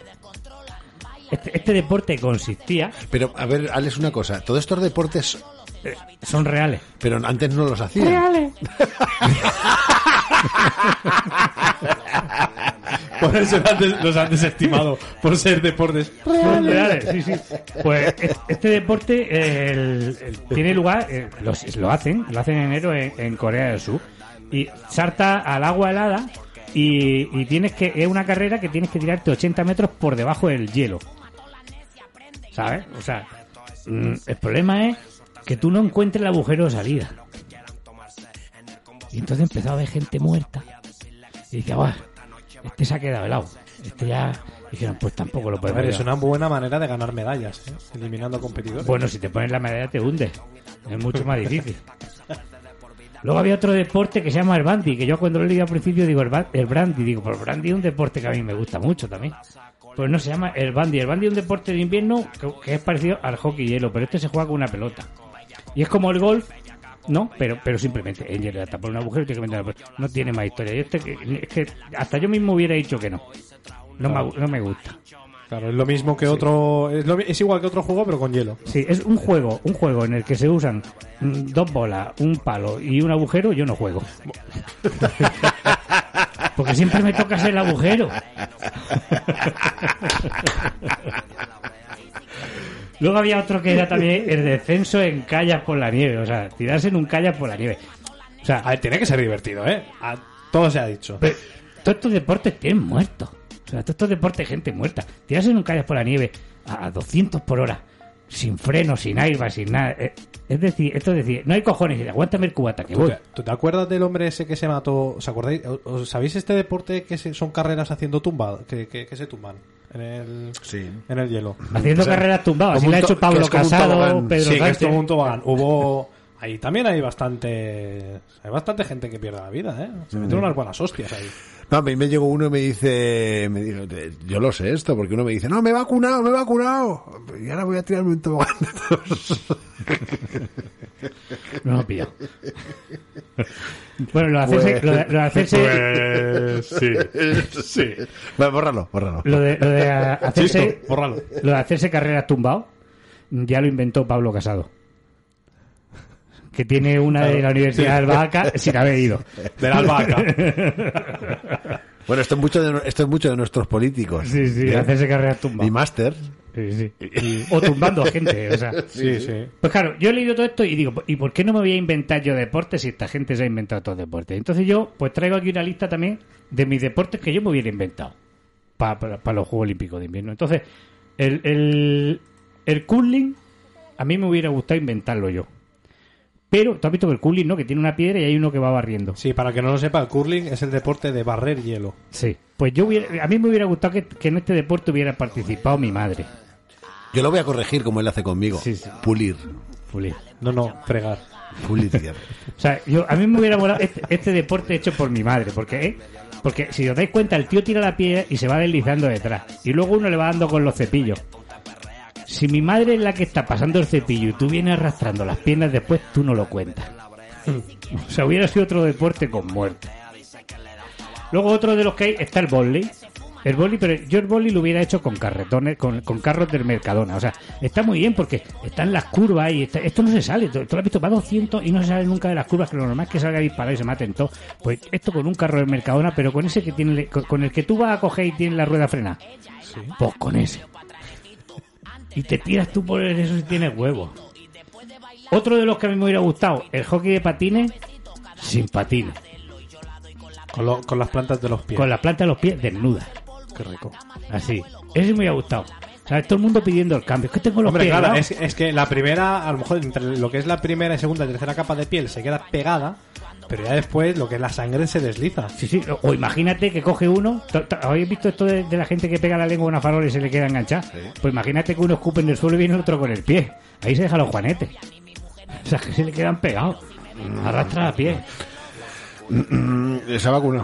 [SPEAKER 4] Este, este deporte consistía,
[SPEAKER 3] Pero, a ver, Alex, una cosa. Todos estos deportes,
[SPEAKER 4] eh, son reales.
[SPEAKER 3] pero antes no los hacían.
[SPEAKER 7] Reales. Por eso los han des- los han desestimado, por ser deportes
[SPEAKER 4] reales, sí, sí. Pues es- este deporte el- el- tiene lugar, eh, los- lo hacen, lo hacen en enero en, en Corea del Sur. Y salta al agua helada y, y tienes que, es una carrera que tienes que tirarte 80 metros por debajo del hielo. ¿Sabes? O sea, mm, el problema es que tú no encuentres el agujero de salida. Y entonces empezó a haber gente muerta. Y dije, "Buah, este se ha quedado helado. Este ya... Dijeron, pues tampoco lo podemos
[SPEAKER 7] ver, es
[SPEAKER 4] llevar".
[SPEAKER 7] una buena manera de ganar medallas, ¿eh? eliminando competidores.
[SPEAKER 4] Bueno, si te pones la medalla te hunde. Es mucho más difícil. Luego había otro deporte que se llama el bandy, que yo cuando lo leí al principio digo el, brandy, digo, pero el brandy es un deporte que a mí me gusta mucho también. Pues no se llama el bandy. El bandy es un deporte de invierno que, es parecido al hockey hielo, pero este se juega con una pelota. Y es como el golf, ¿no? Pero pero simplemente en hielo, por un agujero y tienes que meter. No tiene más historia. Y este es que hasta yo mismo hubiera dicho que no. No, me, no me gusta.
[SPEAKER 7] Claro, es lo mismo que otro. Es, lo es igual que otro juego, pero con hielo.
[SPEAKER 4] Sí, es un juego, un juego en el que se usan mm, dos bolas, un palo y un agujero, yo no juego. Porque siempre me toca ser el agujero. Luego había otro que era también el descenso en callas por la nieve, o sea, tirarse en un kayak por la nieve. O sea,
[SPEAKER 7] A ver, tiene que ser divertido, ¿eh? A- todo se ha dicho.
[SPEAKER 4] pero todos estos deportes tienen muertos. O sea, todos estos deportes de gente muerta. Tirarse en un kayak por la nieve a 200 por hora, sin freno, sin airbag, sin nada. Eh, Es decir, esto es decir, no hay cojones, y aguántame el cubata que
[SPEAKER 7] ¿Tú
[SPEAKER 4] voy.
[SPEAKER 7] te, tú te acuerdas del hombre ese que se mató? ¿Os acordáis? ¿Os- os- ¿Sabéis este deporte que se- son carreras haciendo tumbado? Que, que, que se tumban en el,
[SPEAKER 3] Sí.
[SPEAKER 7] en el hielo.
[SPEAKER 4] Haciendo
[SPEAKER 3] O sea,
[SPEAKER 4] carreras tumbadas, así lo ha hecho Pablo Casado. Pedro
[SPEAKER 7] sí, que es
[SPEAKER 4] Sánchez.
[SPEAKER 7] como un tobogán. Hubo... Ahí también hay bastante... Hay bastante gente que pierde la vida, ¿eh? Se meten unas buenas hostias ahí.
[SPEAKER 3] No, a mí me llegó uno y me dice, me dijo, "Te- yo lo sé esto, porque uno me dice, no, me he vacunado, me he vacunado. Y ahora voy a tirarme un tobogán de todos.
[SPEAKER 4] No lo he pillado. bueno, lo de hacerse...
[SPEAKER 3] Pues-
[SPEAKER 4] lo de- lo de hacerse
[SPEAKER 3] sí, sí. Vale, bórralo, bórralo.
[SPEAKER 4] Lo de, lo de hacerse,
[SPEAKER 7] Chisto, bórralo.
[SPEAKER 4] lo de hacerse carreras tumbado ya lo inventó Pablo Casado. Que tiene una de la Universidad de Albahaca sin haber ido.
[SPEAKER 7] De la albahaca.
[SPEAKER 3] Bueno, esto es mucho de, esto es mucho de nuestros políticos.
[SPEAKER 4] Sí, sí,
[SPEAKER 3] ¿Eh?
[SPEAKER 4] hacerse carreras tumbado.
[SPEAKER 3] Mi máster.
[SPEAKER 4] Sí, sí. Y- o tumbando a gente, o sea.
[SPEAKER 7] Sí, sí.
[SPEAKER 4] Pues claro, yo he leído todo esto y digo, ¿y por qué no me voy a inventar yo deportes si esta gente se ha inventado todos deportes? Entonces yo, pues traigo aquí una lista también de mis deportes que yo me hubiera inventado para los Juegos Olímpicos de Invierno. Entonces, el, el, el curling, a mí me hubiera gustado inventarlo yo. Pero, tú has visto que el curling, ¿no? Que tiene una piedra y hay uno que va barriendo.
[SPEAKER 7] Sí, para que no lo sepa, el curling es el deporte de barrer hielo.
[SPEAKER 4] Sí. Pues yo hubiera, a mí me hubiera gustado que, que en este deporte hubiera participado mi madre.
[SPEAKER 3] Yo lo voy a corregir como él hace conmigo.
[SPEAKER 4] Sí, sí.
[SPEAKER 3] Pulir.
[SPEAKER 4] Pulir.
[SPEAKER 7] No, no, fregar.
[SPEAKER 3] Pulir.
[SPEAKER 4] O sea, yo, a mí me hubiera molado este, este deporte hecho por mi madre, porque ¿eh? porque si os dais cuenta, el tío tira la piedra y se va deslizando detrás, y luego uno le va dando con los cepillos. Si mi madre es la que está pasando el cepillo y tú vienes arrastrando las piernas después, tú no lo cuentas. O sea, hubiera sido otro deporte con muerte. Luego otro de los que hay está el volley. El boli, pero yo el boli lo hubiera hecho con carretones, con, con carros del Mercadona. O sea, está muy bien porque están las curvas y está- esto no se sale. Tú, tú lo has visto, va a 200 y no se sale nunca de las curvas, que lo normal es que salga disparado y se maten todos. Pues esto con un carro del Mercadona, pero con ese que tiene, con, con el que tú vas a coger y tiene la rueda frena. Pues con ese. Y te tiras tú por eso si tienes huevos. Otro de los que a mí me hubiera gustado, el hockey de patines sin patines.
[SPEAKER 7] Con, lo- con las plantas de los pies.
[SPEAKER 4] Con la planta de los pies desnuda.
[SPEAKER 7] Qué rico.
[SPEAKER 4] Así. Ese me hubiera gustado. ¿Sabes? Todo el mundo pidiendo el cambio. Es que tengo los
[SPEAKER 7] Hombre,
[SPEAKER 4] pies
[SPEAKER 7] claro,
[SPEAKER 4] helados.
[SPEAKER 7] es, es que la primera, a lo mejor entre lo que es la primera y segunda y tercera capa de piel se queda pegada, pero ya después lo que es la sangre se desliza.
[SPEAKER 4] Sí, sí. O imagínate que coge uno. ¿Habéis visto esto de, de la gente que pega la lengua a una farola y se le queda enganchada? Pues imagínate que uno escupe en el suelo y viene el otro con el pie. Ahí se deja los juanetes. O sea, que se le quedan pegados. Arrastra a pie.
[SPEAKER 3] Mm, Esa vacuna.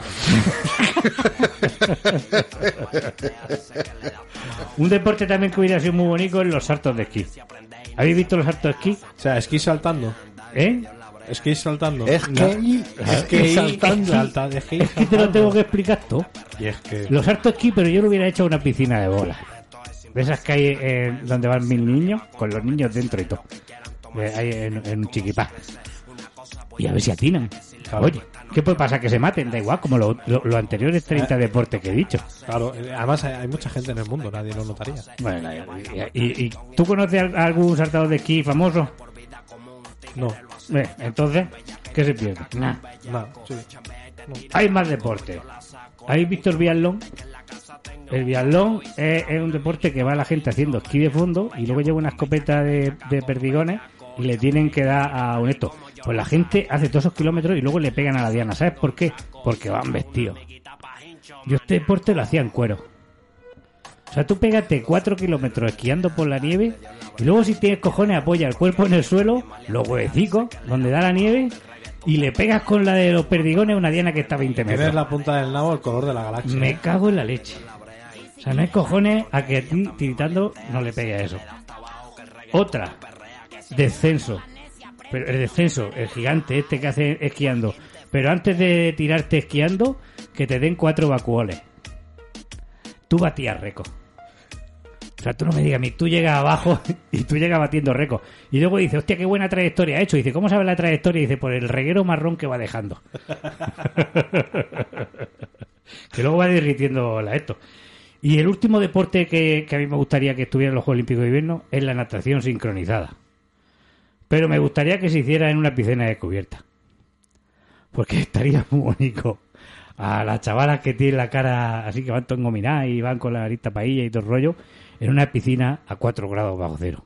[SPEAKER 4] Un deporte también que hubiera sido muy bonito es los saltos de esquí. ¿Habéis visto los saltos de esquí?
[SPEAKER 7] O sea, esquí saltando.
[SPEAKER 4] ¿Eh?
[SPEAKER 7] Esquí saltando.
[SPEAKER 3] Es que-
[SPEAKER 7] No. Esquí
[SPEAKER 4] saltando.
[SPEAKER 7] salta-
[SPEAKER 4] Es que te lo tengo que explicar todo.
[SPEAKER 7] Y es que...
[SPEAKER 4] Los saltos de esquí, pero yo lo hubiera hecho a una piscina de bolas. De esas que hay eh, donde van mil niños, con los niños dentro y todo. Eh, Hay en, en un chiquipá. Y a ver si atinan. Oye, ¿qué puede pasar? Que se maten, da igual, como lo- lo- los anteriores 30 deportes que he dicho.
[SPEAKER 7] Claro, eh, además hay, hay mucha gente en el mundo, nadie lo notaría.
[SPEAKER 4] Bueno, y, y- y tú conoces a algún saltador de esquí famoso?
[SPEAKER 7] No.
[SPEAKER 4] Eh, entonces, ¿qué se pierde? Nah.
[SPEAKER 7] No, sí.
[SPEAKER 4] Hay más deporte. ¿Habéis visto el biatlón? El biatlón es, es un deporte que va la gente haciendo esquí de fondo y luego lleva una escopeta de, de perdigones y le tienen que dar a un esto. Pues la gente hace todos esos kilómetros y luego le pegan a la diana. ¿Sabes por qué? Porque van vestidos. Yo este deporte lo hacía en cuero. O sea, tú pégate cuatro kilómetros esquiando por la nieve y luego si tienes cojones apoya el cuerpo en el suelo, los huevecicos, donde da la nieve, y le pegas con la de los perdigones una diana que está a 20
[SPEAKER 7] Tienes
[SPEAKER 4] metros.
[SPEAKER 7] la punta del nabo el color de la galaxia.
[SPEAKER 4] Me cago en la leche. O sea, no hay cojones a que a ti, tiritando, no le pegue a eso. Otra, descenso. Pero el descenso, el gigante este que hace esquiando. Pero antes de tirarte esquiando, que te den cuatro vacuoles. Tú batías récord. O sea, tú no me digas tú llegas abajo y tú llegas batiendo récord. Y luego dices, hostia, qué buena trayectoria ha hecho. Dice, ¿cómo sabe la trayectoria? Y dice, por el reguero marrón que va dejando. que luego va derritiendo esto. Y el último deporte que, a mí me gustaría que estuviera en los Juegos Olímpicos de Invierno es la natación sincronizada. Pero me gustaría que se hiciera en una piscina descubierta. Porque estaría muy bonito. A las chavalas que tienen la cara así que van todo engominadas y van con la nariz tapadilla y todo el rollo, en una piscina a 4 grados bajo cero.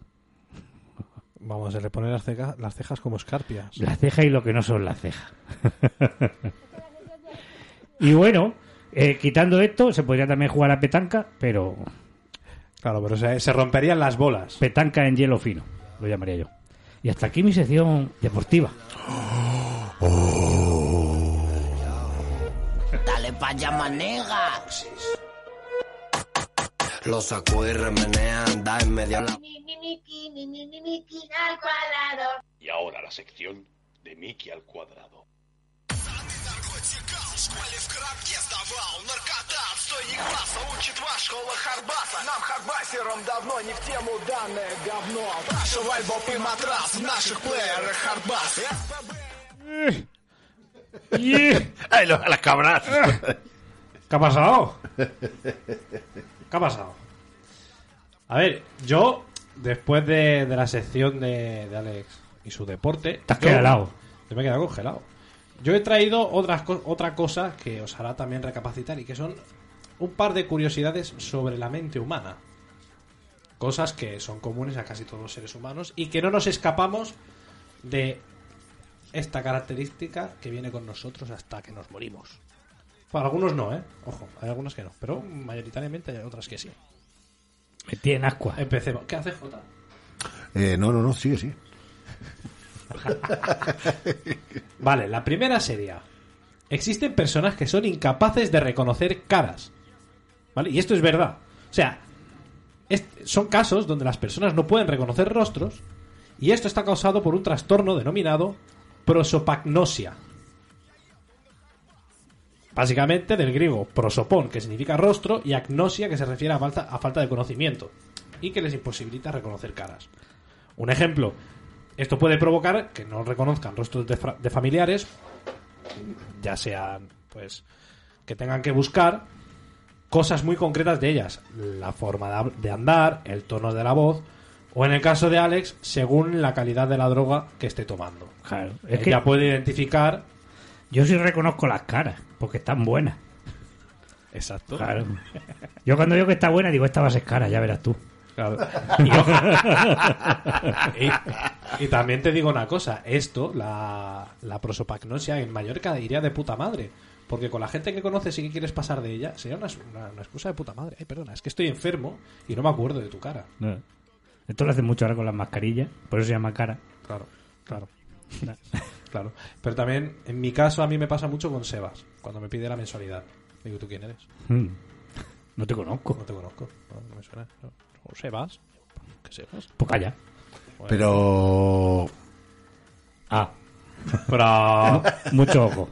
[SPEAKER 7] Vamos, se le pone las cejas, las cejas como escarpias.
[SPEAKER 4] Las cejas y lo que no son las cejas. y bueno, eh, quitando esto, se podría también jugar a petanca, pero
[SPEAKER 7] Claro, pero se, se romperían las bolas.
[SPEAKER 4] petanca en hielo fino, lo llamaría yo. Y hasta aquí mi sección deportiva.
[SPEAKER 14] Dale pa' allá, manega.
[SPEAKER 13] Lo saco y remenea, da en medio la...
[SPEAKER 12] Ni, ni, Miki, ni, ni, ni, Miki al cuadrado.
[SPEAKER 15] Y ahora la sección de Mickey al cuadrado.
[SPEAKER 16] Нам хардбасерам давно не в тему данное говно. Нашивай боб и матрас в наших плеерах хардбас.
[SPEAKER 3] ¡Ay, lo- las cabras!
[SPEAKER 7] ¿Qué ha pasado? ¿Qué ha pasado? A ver, yo, después de, de la sección de, de Alex y su deporte...
[SPEAKER 4] Te has
[SPEAKER 7] yo-
[SPEAKER 4] quedado helado.
[SPEAKER 7] Yo me he quedado congelado. Yo he traído otras otra cosa que os hará también recapacitar y que son un par de curiosidades sobre la mente humana. Cosas que son comunes a casi todos los seres humanos y que no nos escapamos de esta característica que viene con nosotros hasta que nos morimos. Para algunos no, ¿eh? Ojo, hay algunos que no, pero mayoritariamente hay otras que sí.
[SPEAKER 4] Me tiene ascua.
[SPEAKER 7] Empecemos. ¿Qué hace Jota?
[SPEAKER 3] Eh, no, no, no, sigue, sí.
[SPEAKER 7] Vale, la primera sería. Existen personas que son incapaces de reconocer caras. ¿Vale? Y esto es verdad. O sea, es- son casos donde las personas no pueden reconocer rostros y esto está causado por un trastorno denominado prosopagnosia. Básicamente del griego prosopón, que significa rostro, y agnosia, que se refiere a falta, a falta de conocimiento, y que les imposibilita reconocer caras. Un ejemplo, esto puede provocar que no reconozcan rostros de, de familiares, ya sean, pues, que tengan que buscar cosas muy concretas de ellas, la forma de, andar, el tono de la voz, o en el caso de Alex, según la calidad de la droga que esté tomando.
[SPEAKER 4] Claro, es
[SPEAKER 7] Ella
[SPEAKER 4] que
[SPEAKER 7] puede identificar.
[SPEAKER 4] Yo sí reconozco las caras, porque están buenas.
[SPEAKER 7] Exacto.
[SPEAKER 4] Claro. Yo cuando digo que está buena, digo, esta va a ser cara, ya verás tú.
[SPEAKER 7] Claro. Y, también te digo una cosa, esto, la, la prosopagnosia en Mallorca iría de puta madre. Porque con la gente que conoces y que quieres pasar de ella, sería una, una- una excusa de puta madre. Ay, perdona, es que estoy enfermo y no me acuerdo de tu cara.
[SPEAKER 4] No. Esto lo hace mucho ahora con las mascarillas, por eso se llama cara.
[SPEAKER 7] Claro, claro. Claro. Pero también, en mi caso, a mí me pasa mucho con Sebas, cuando me pide la mensualidad. Digo, ¿tú quién eres?
[SPEAKER 4] Mm. No te conozco.
[SPEAKER 7] No te conozco. No, no me suena. No. ¿O Sebas? ¿Qué Sebas?
[SPEAKER 4] Pues calla.
[SPEAKER 7] Bueno.
[SPEAKER 3] Pero.
[SPEAKER 4] Ah.
[SPEAKER 7] Pero...
[SPEAKER 4] Mucho ojo.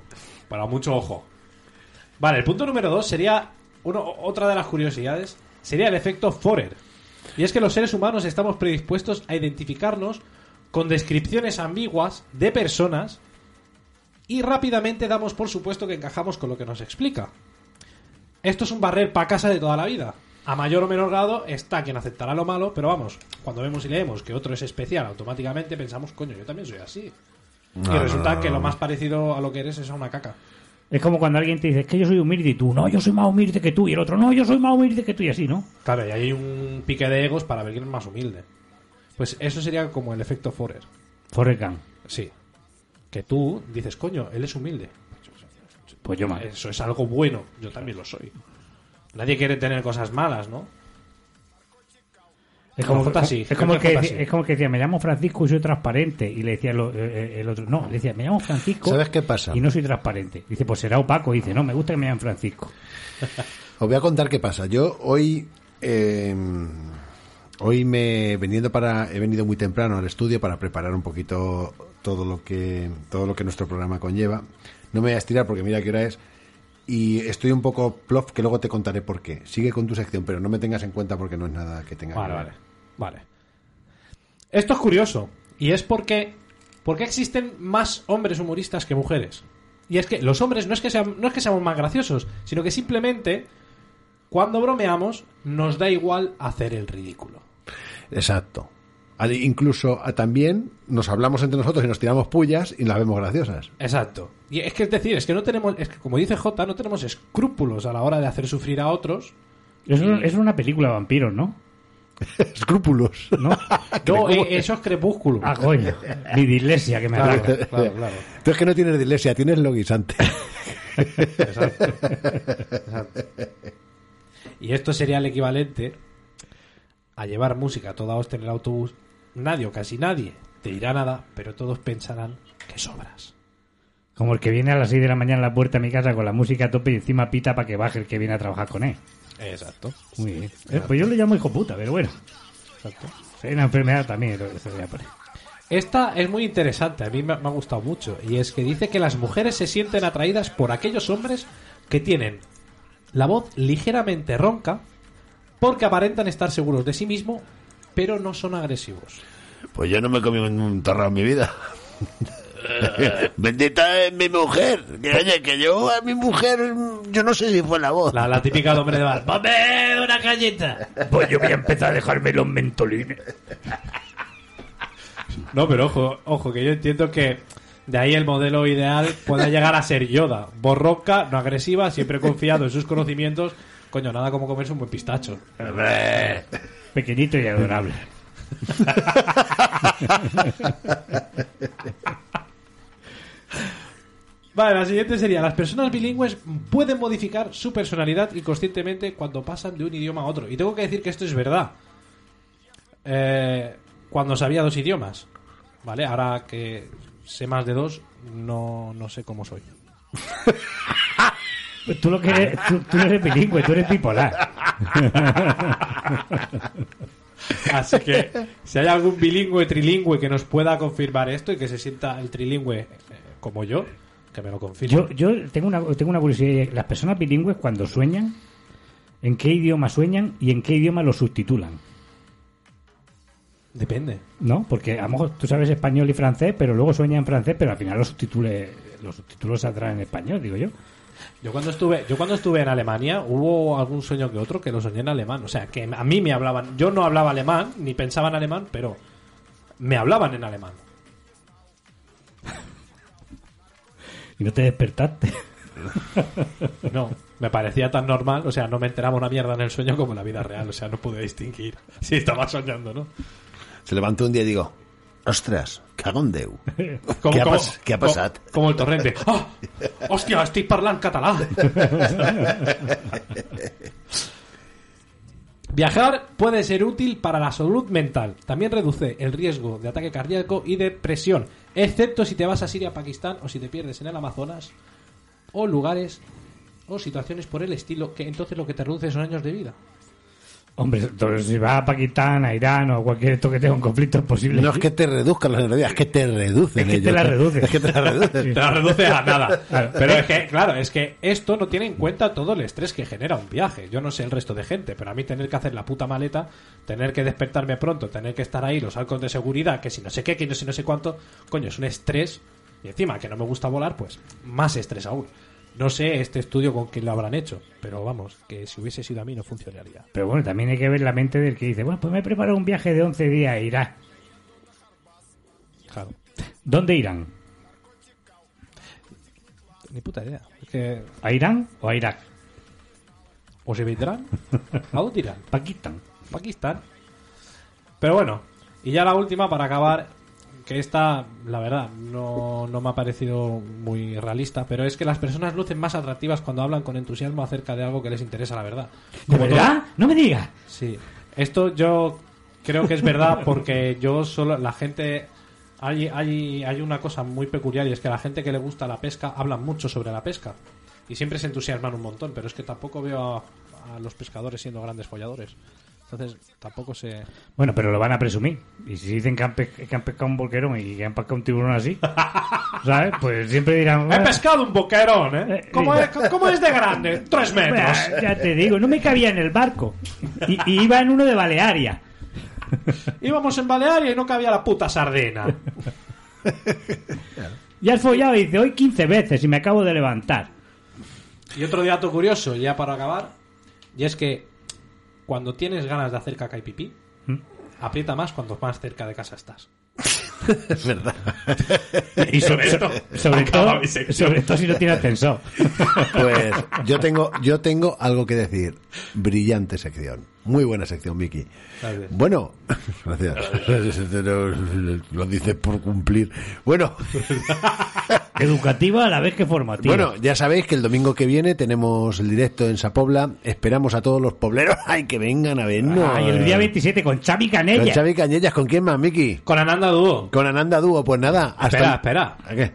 [SPEAKER 7] Para mucho ojo. Vale, el punto número dos sería uno, otra de las curiosidades, sería el efecto Forer. Y es que los seres humanos estamos predispuestos a identificarnos con descripciones ambiguas de personas y rápidamente damos por supuesto que encajamos con lo que nos explica. Esto es un barrer para casa de toda la vida. A mayor o menor grado está quien aceptará lo malo, pero vamos, cuando vemos y leemos que otro es especial, automáticamente pensamos, coño, yo también soy así.
[SPEAKER 4] No,
[SPEAKER 7] y resulta
[SPEAKER 4] no, no,
[SPEAKER 7] que lo más parecido a lo que eres es a una caca.
[SPEAKER 4] Es como cuando alguien te dice, es que yo soy humilde y tú, no, yo soy más humilde que tú. Y el otro, no, yo soy más humilde que tú y así, ¿no?
[SPEAKER 7] Claro, y hay un pique de egos para ver quién es más humilde. Pues eso sería como el efecto Forer.
[SPEAKER 4] Forrecan.
[SPEAKER 7] Sí. Que tú dices, coño, él es humilde.
[SPEAKER 4] Pues yo más.
[SPEAKER 7] Eso es algo bueno. Yo también lo soy. Nadie quiere tener cosas malas, ¿no?
[SPEAKER 4] Es como,
[SPEAKER 7] sí,
[SPEAKER 4] es, como el que,
[SPEAKER 7] sí.
[SPEAKER 4] es como el que decía, me llamo Francisco y soy transparente. Y le decía el, o- eh, el otro, no, le decía, me llamo Francisco.
[SPEAKER 3] ¿Sabes qué pasa?
[SPEAKER 4] Y no soy transparente. Dice, pues será opaco. Y dice, no, me gusta que me llamen Francisco.
[SPEAKER 3] Os voy a contar qué pasa. Yo hoy, eh, hoy me veniendo para, he venido muy temprano al estudio para preparar un poquito todo lo que, todo lo que nuestro programa conlleva. No me voy a estirar porque mira qué hora es. Y estoy un poco plof que luego te contaré por qué. Sigue con tu sección, pero no me tengas en cuenta porque no es nada que tenga
[SPEAKER 7] Vale,
[SPEAKER 3] que ver.
[SPEAKER 7] vale. Vale. Esto es curioso. Y es porque. Porque existen más hombres humoristas que mujeres. Y es que los hombres no es que, sean, no es que seamos más graciosos, sino que simplemente. Cuando bromeamos, nos da igual hacer el ridículo.
[SPEAKER 3] Exacto. Incluso ah, también nos hablamos entre nosotros y nos tiramos pullas y las vemos graciosas.
[SPEAKER 7] Exacto. Y es que es decir, es que no tenemos. Es que como dice J, no tenemos escrúpulos a la hora de hacer sufrir a otros.
[SPEAKER 4] Eso es una película de vampiros, ¿no?
[SPEAKER 3] Escrúpulos.
[SPEAKER 4] ¿No?
[SPEAKER 7] No, eh, eso es crepúsculo.
[SPEAKER 4] Ah, coño. Mi dislexia que me
[SPEAKER 7] Claro, claro, claro.
[SPEAKER 3] Tú es que no tienes dislexia, tienes lo guisante.
[SPEAKER 7] Exacto. Exacto. Y esto sería el equivalente a llevar música a toda hostia en el autobús. Nadie o casi nadie te dirá nada, pero todos pensarán que sobras.
[SPEAKER 4] Como el que viene a las 6 de la mañana a la puerta de mi casa con la música a tope y encima pita para que baje el que viene a trabajar con él.
[SPEAKER 7] Exacto.
[SPEAKER 4] Muy bien. Eh, pues yo le llamo hijo puta, pero bueno.
[SPEAKER 7] Exacto.
[SPEAKER 4] Es una enfermedad también, lo que se le pone.
[SPEAKER 7] Esta es muy interesante, a mí me, me ha gustado mucho. Y es que dice que las mujeres se sienten atraídas por aquellos hombres que tienen la voz ligeramente ronca porque aparentan estar seguros de sí mismo, pero no son agresivos.
[SPEAKER 17] Pues yo no me he comido un torrado en mi vida. Bendita es mi mujer. Que, oye, que yo a mi mujer, yo no sé si fue la voz.
[SPEAKER 7] La, la típica de hombre de bar. ¡Ponme una galleta!
[SPEAKER 4] Pues yo voy a empezar a dejarme los mentolines.
[SPEAKER 7] No, pero ojo, ojo, que yo entiendo que de ahí el modelo ideal puede llegar a ser Yoda. Borroca, no agresiva, siempre confiado en sus conocimientos. Coño, nada como comerse un buen pistacho.
[SPEAKER 4] Pequeñito y adorable.
[SPEAKER 7] Vale, la siguiente sería, las personas bilingües pueden modificar su personalidad inconscientemente cuando pasan de un idioma a otro. Y tengo que decir que esto es verdad. Eh, cuando sabía dos idiomas, ¿vale? Ahora que sé más de dos, no, no sé cómo soy.
[SPEAKER 4] Pues tú lo que eres, tú, tú no eres bilingüe, tú eres bipolar.
[SPEAKER 7] Así que si hay algún bilingüe, trilingüe que nos pueda confirmar esto y que se sienta el trilingüe eh, como yo, que me lo confirme.
[SPEAKER 4] Yo, yo tengo una tengo una curiosidad. Las personas bilingües cuando sueñan, ¿en qué idioma sueñan y en qué idioma lo subtitulan?
[SPEAKER 7] Depende.
[SPEAKER 4] ¿No? Porque a lo mejor tú sabes español y francés, pero luego sueñas en francés, pero al final los subtítulos los subtítulos saldrán en español, digo yo.
[SPEAKER 7] Yo cuando estuve, yo cuando estuve en Alemania hubo algún sueño que otro que lo soñé en alemán. O sea, que a mí me hablaban. Yo no hablaba alemán, ni pensaba en alemán, pero me hablaban en alemán.
[SPEAKER 4] Y no te despertaste.
[SPEAKER 7] No, me parecía tan normal, o sea, no me enteraba una mierda en el sueño como en la vida real, o sea, no pude distinguir si estaba soñando, ¿no?
[SPEAKER 3] Se levantó un día y digo, ostras, cago en Déu.
[SPEAKER 7] Com-
[SPEAKER 3] Què ha,
[SPEAKER 7] com-
[SPEAKER 3] pas, què ha passat?
[SPEAKER 7] com- como el torrente. ¡Ah! ¡Hostia, estoy parlant catalán! Viajar puede ser útil para la salud mental. También reduce el riesgo de ataque cardíaco y depresión, excepto si te vas a Siria, Pakistán o si te pierdes en el Amazonas o lugares o situaciones por el estilo que entonces lo que te reduce son años de vida.
[SPEAKER 4] Hombre, entonces, si vas a Pakistán, a Irán o a cualquier esto que tenga un conflicto es posible.
[SPEAKER 3] No es que te reduzcan las energías, es que te reducen
[SPEAKER 4] Es que te
[SPEAKER 3] ellos.
[SPEAKER 4] la reduces.
[SPEAKER 3] Es que te la reducen.
[SPEAKER 7] Te la reduce a nada.
[SPEAKER 4] Claro.
[SPEAKER 7] Pero es que, claro, es que esto no tiene en cuenta todo el estrés que genera un viaje. Yo no sé el resto de gente, pero a mí tener que hacer la puta maleta, tener que despertarme pronto, tener que estar ahí, los arcos de seguridad, que si no sé qué, que no sé no sé cuánto, coño, es un estrés. Y encima que no me gusta volar, pues más estrés aún. No sé este estudio con quién lo habrán hecho, pero vamos, que si hubiese sido a mí no funcionaría.
[SPEAKER 4] Pero bueno, también hay que ver la mente del que dice, bueno, pues me he preparado un viaje de 11 días a Irán.
[SPEAKER 7] Claro.
[SPEAKER 4] ¿Dónde irán?
[SPEAKER 7] Ni puta idea. Es que...
[SPEAKER 4] ¿A Irán o a Irak?
[SPEAKER 7] ¿O se vendrán? ¿A dónde irán?
[SPEAKER 4] Pakistán.
[SPEAKER 7] Pakistán. Pero bueno, y ya la última para acabar, que esta, la verdad, no, no me ha parecido muy realista, pero es que las personas lucen más atractivas cuando hablan con entusiasmo acerca de algo que les interesa la verdad.
[SPEAKER 4] ¿De
[SPEAKER 7] Como
[SPEAKER 4] verdad?
[SPEAKER 7] todo-
[SPEAKER 4] No me digas.
[SPEAKER 7] Sí. Esto yo creo que es verdad porque yo solo, la gente... Hay, hay, hay una cosa muy peculiar y es que la gente que le gusta la pesca habla mucho sobre la pesca y siempre se entusiasman un montón, pero es que tampoco veo a, a los pescadores siendo grandes folladores. Entonces tampoco se...
[SPEAKER 4] Bueno, pero lo van a presumir. Y si dicen que han, pe- que han pescado un boquerón y que han pescado un tiburón así, ¿sabes? Pues siempre dirán...
[SPEAKER 7] He
[SPEAKER 4] "Ah,
[SPEAKER 7] pescado un boquerón, ¿eh? ¿Cómo es, cómo es de grande? Tres metros.
[SPEAKER 4] Ya, ya te digo, no me cabía en el barco. Y, y iba en uno de Balearia.
[SPEAKER 7] Íbamos en Balearia y no cabía la puta sardina.
[SPEAKER 4] Y has follado y dice, hoy 15 veces y me acabo de levantar.
[SPEAKER 7] Y otro dato curioso, ya para acabar, y es que cuando tienes ganas de hacer caca y pipí,
[SPEAKER 4] ¿Mm?
[SPEAKER 7] aprieta más cuando más cerca de casa estás.
[SPEAKER 3] Es verdad.
[SPEAKER 4] Y sobre,
[SPEAKER 7] esto
[SPEAKER 4] sobre todo, sobre todo si no tiene ascensor.
[SPEAKER 3] Pues yo tengo, yo tengo algo que decir. Brillante sección. Muy buena sección, Vicky.
[SPEAKER 7] Gracias.
[SPEAKER 3] Bueno, gracias. Lo, lo dices por cumplir. Bueno,
[SPEAKER 4] Educativa a la vez que formativa.
[SPEAKER 3] bueno, ya sabéis que el domingo que viene tenemos el directo en Sapobla. Esperamos a todos los pobleros ay, que vengan a vernos.
[SPEAKER 4] Ah, y el día 27 con Xavi Canella.
[SPEAKER 3] Con Xavi Cañellas, ¿con quién más, Miki?
[SPEAKER 7] Con Ananda Dúo.
[SPEAKER 3] Con Ananda Dúo, pues nada. Hasta
[SPEAKER 7] Espera, espera.
[SPEAKER 3] ¿A qué?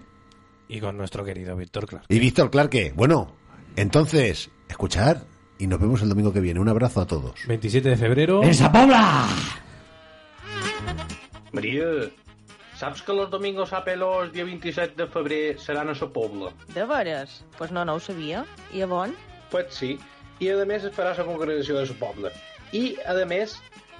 [SPEAKER 7] Y con nuestro querido Víctor Clark.
[SPEAKER 3] Y Víctor Clarke. Bueno, entonces, escuchar y nos vemos el domingo que viene. Un abrazo a todos.
[SPEAKER 7] 27 de febrero.
[SPEAKER 4] ¡En Sapobla!
[SPEAKER 10] Maria, saps que los domingos a pelos dia 27 de febrer seran a sa pobla?
[SPEAKER 11] De veres? Pues no, no ho sabia. I a on?
[SPEAKER 10] Pues sí. I a més es farà la congregació de sa pobla. I a més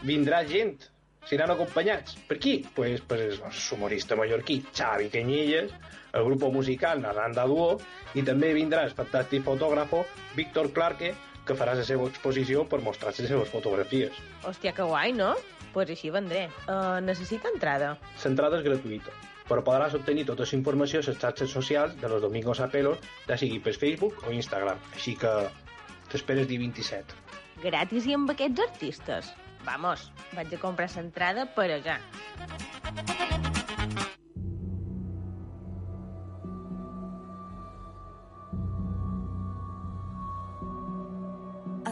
[SPEAKER 10] vindrà gent. Seran acompanyats. Per qui? Pues, pues el humorista mallorquí Xavi Cañillas, el grup musical Naranda Duo i també vindrà el fantàstic fotògrafo Víctor Clarke que farà la seva exposició per mostrar les seves fotografies.
[SPEAKER 11] Hòstia, que guai, no? Pues així vendré. Uh, necessita entrada.
[SPEAKER 10] L'entrada és gratuïta, però podràs obtenir tota la informació a les xarxes socials de los Domingos a Pelos, ja sigui per Facebook o Instagram. Així que t'esperes dia 27.
[SPEAKER 11] Gratis i amb aquests artistes. Vamos, vaig a comprar l'entrada per allà.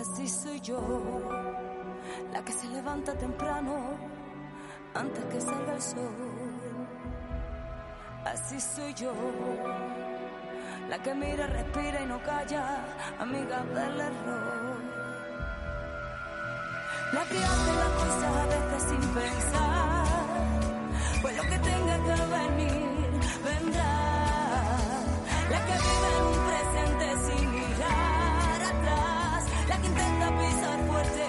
[SPEAKER 18] Así soy yo, la que se levanta temprano antes que salga el sol. Así soy yo, la que mira, respira y no calla, amiga del error. La que hace la cosa veces sin pensar, pues lo que tenga que venir, vendrá. intenta pisar fuerte.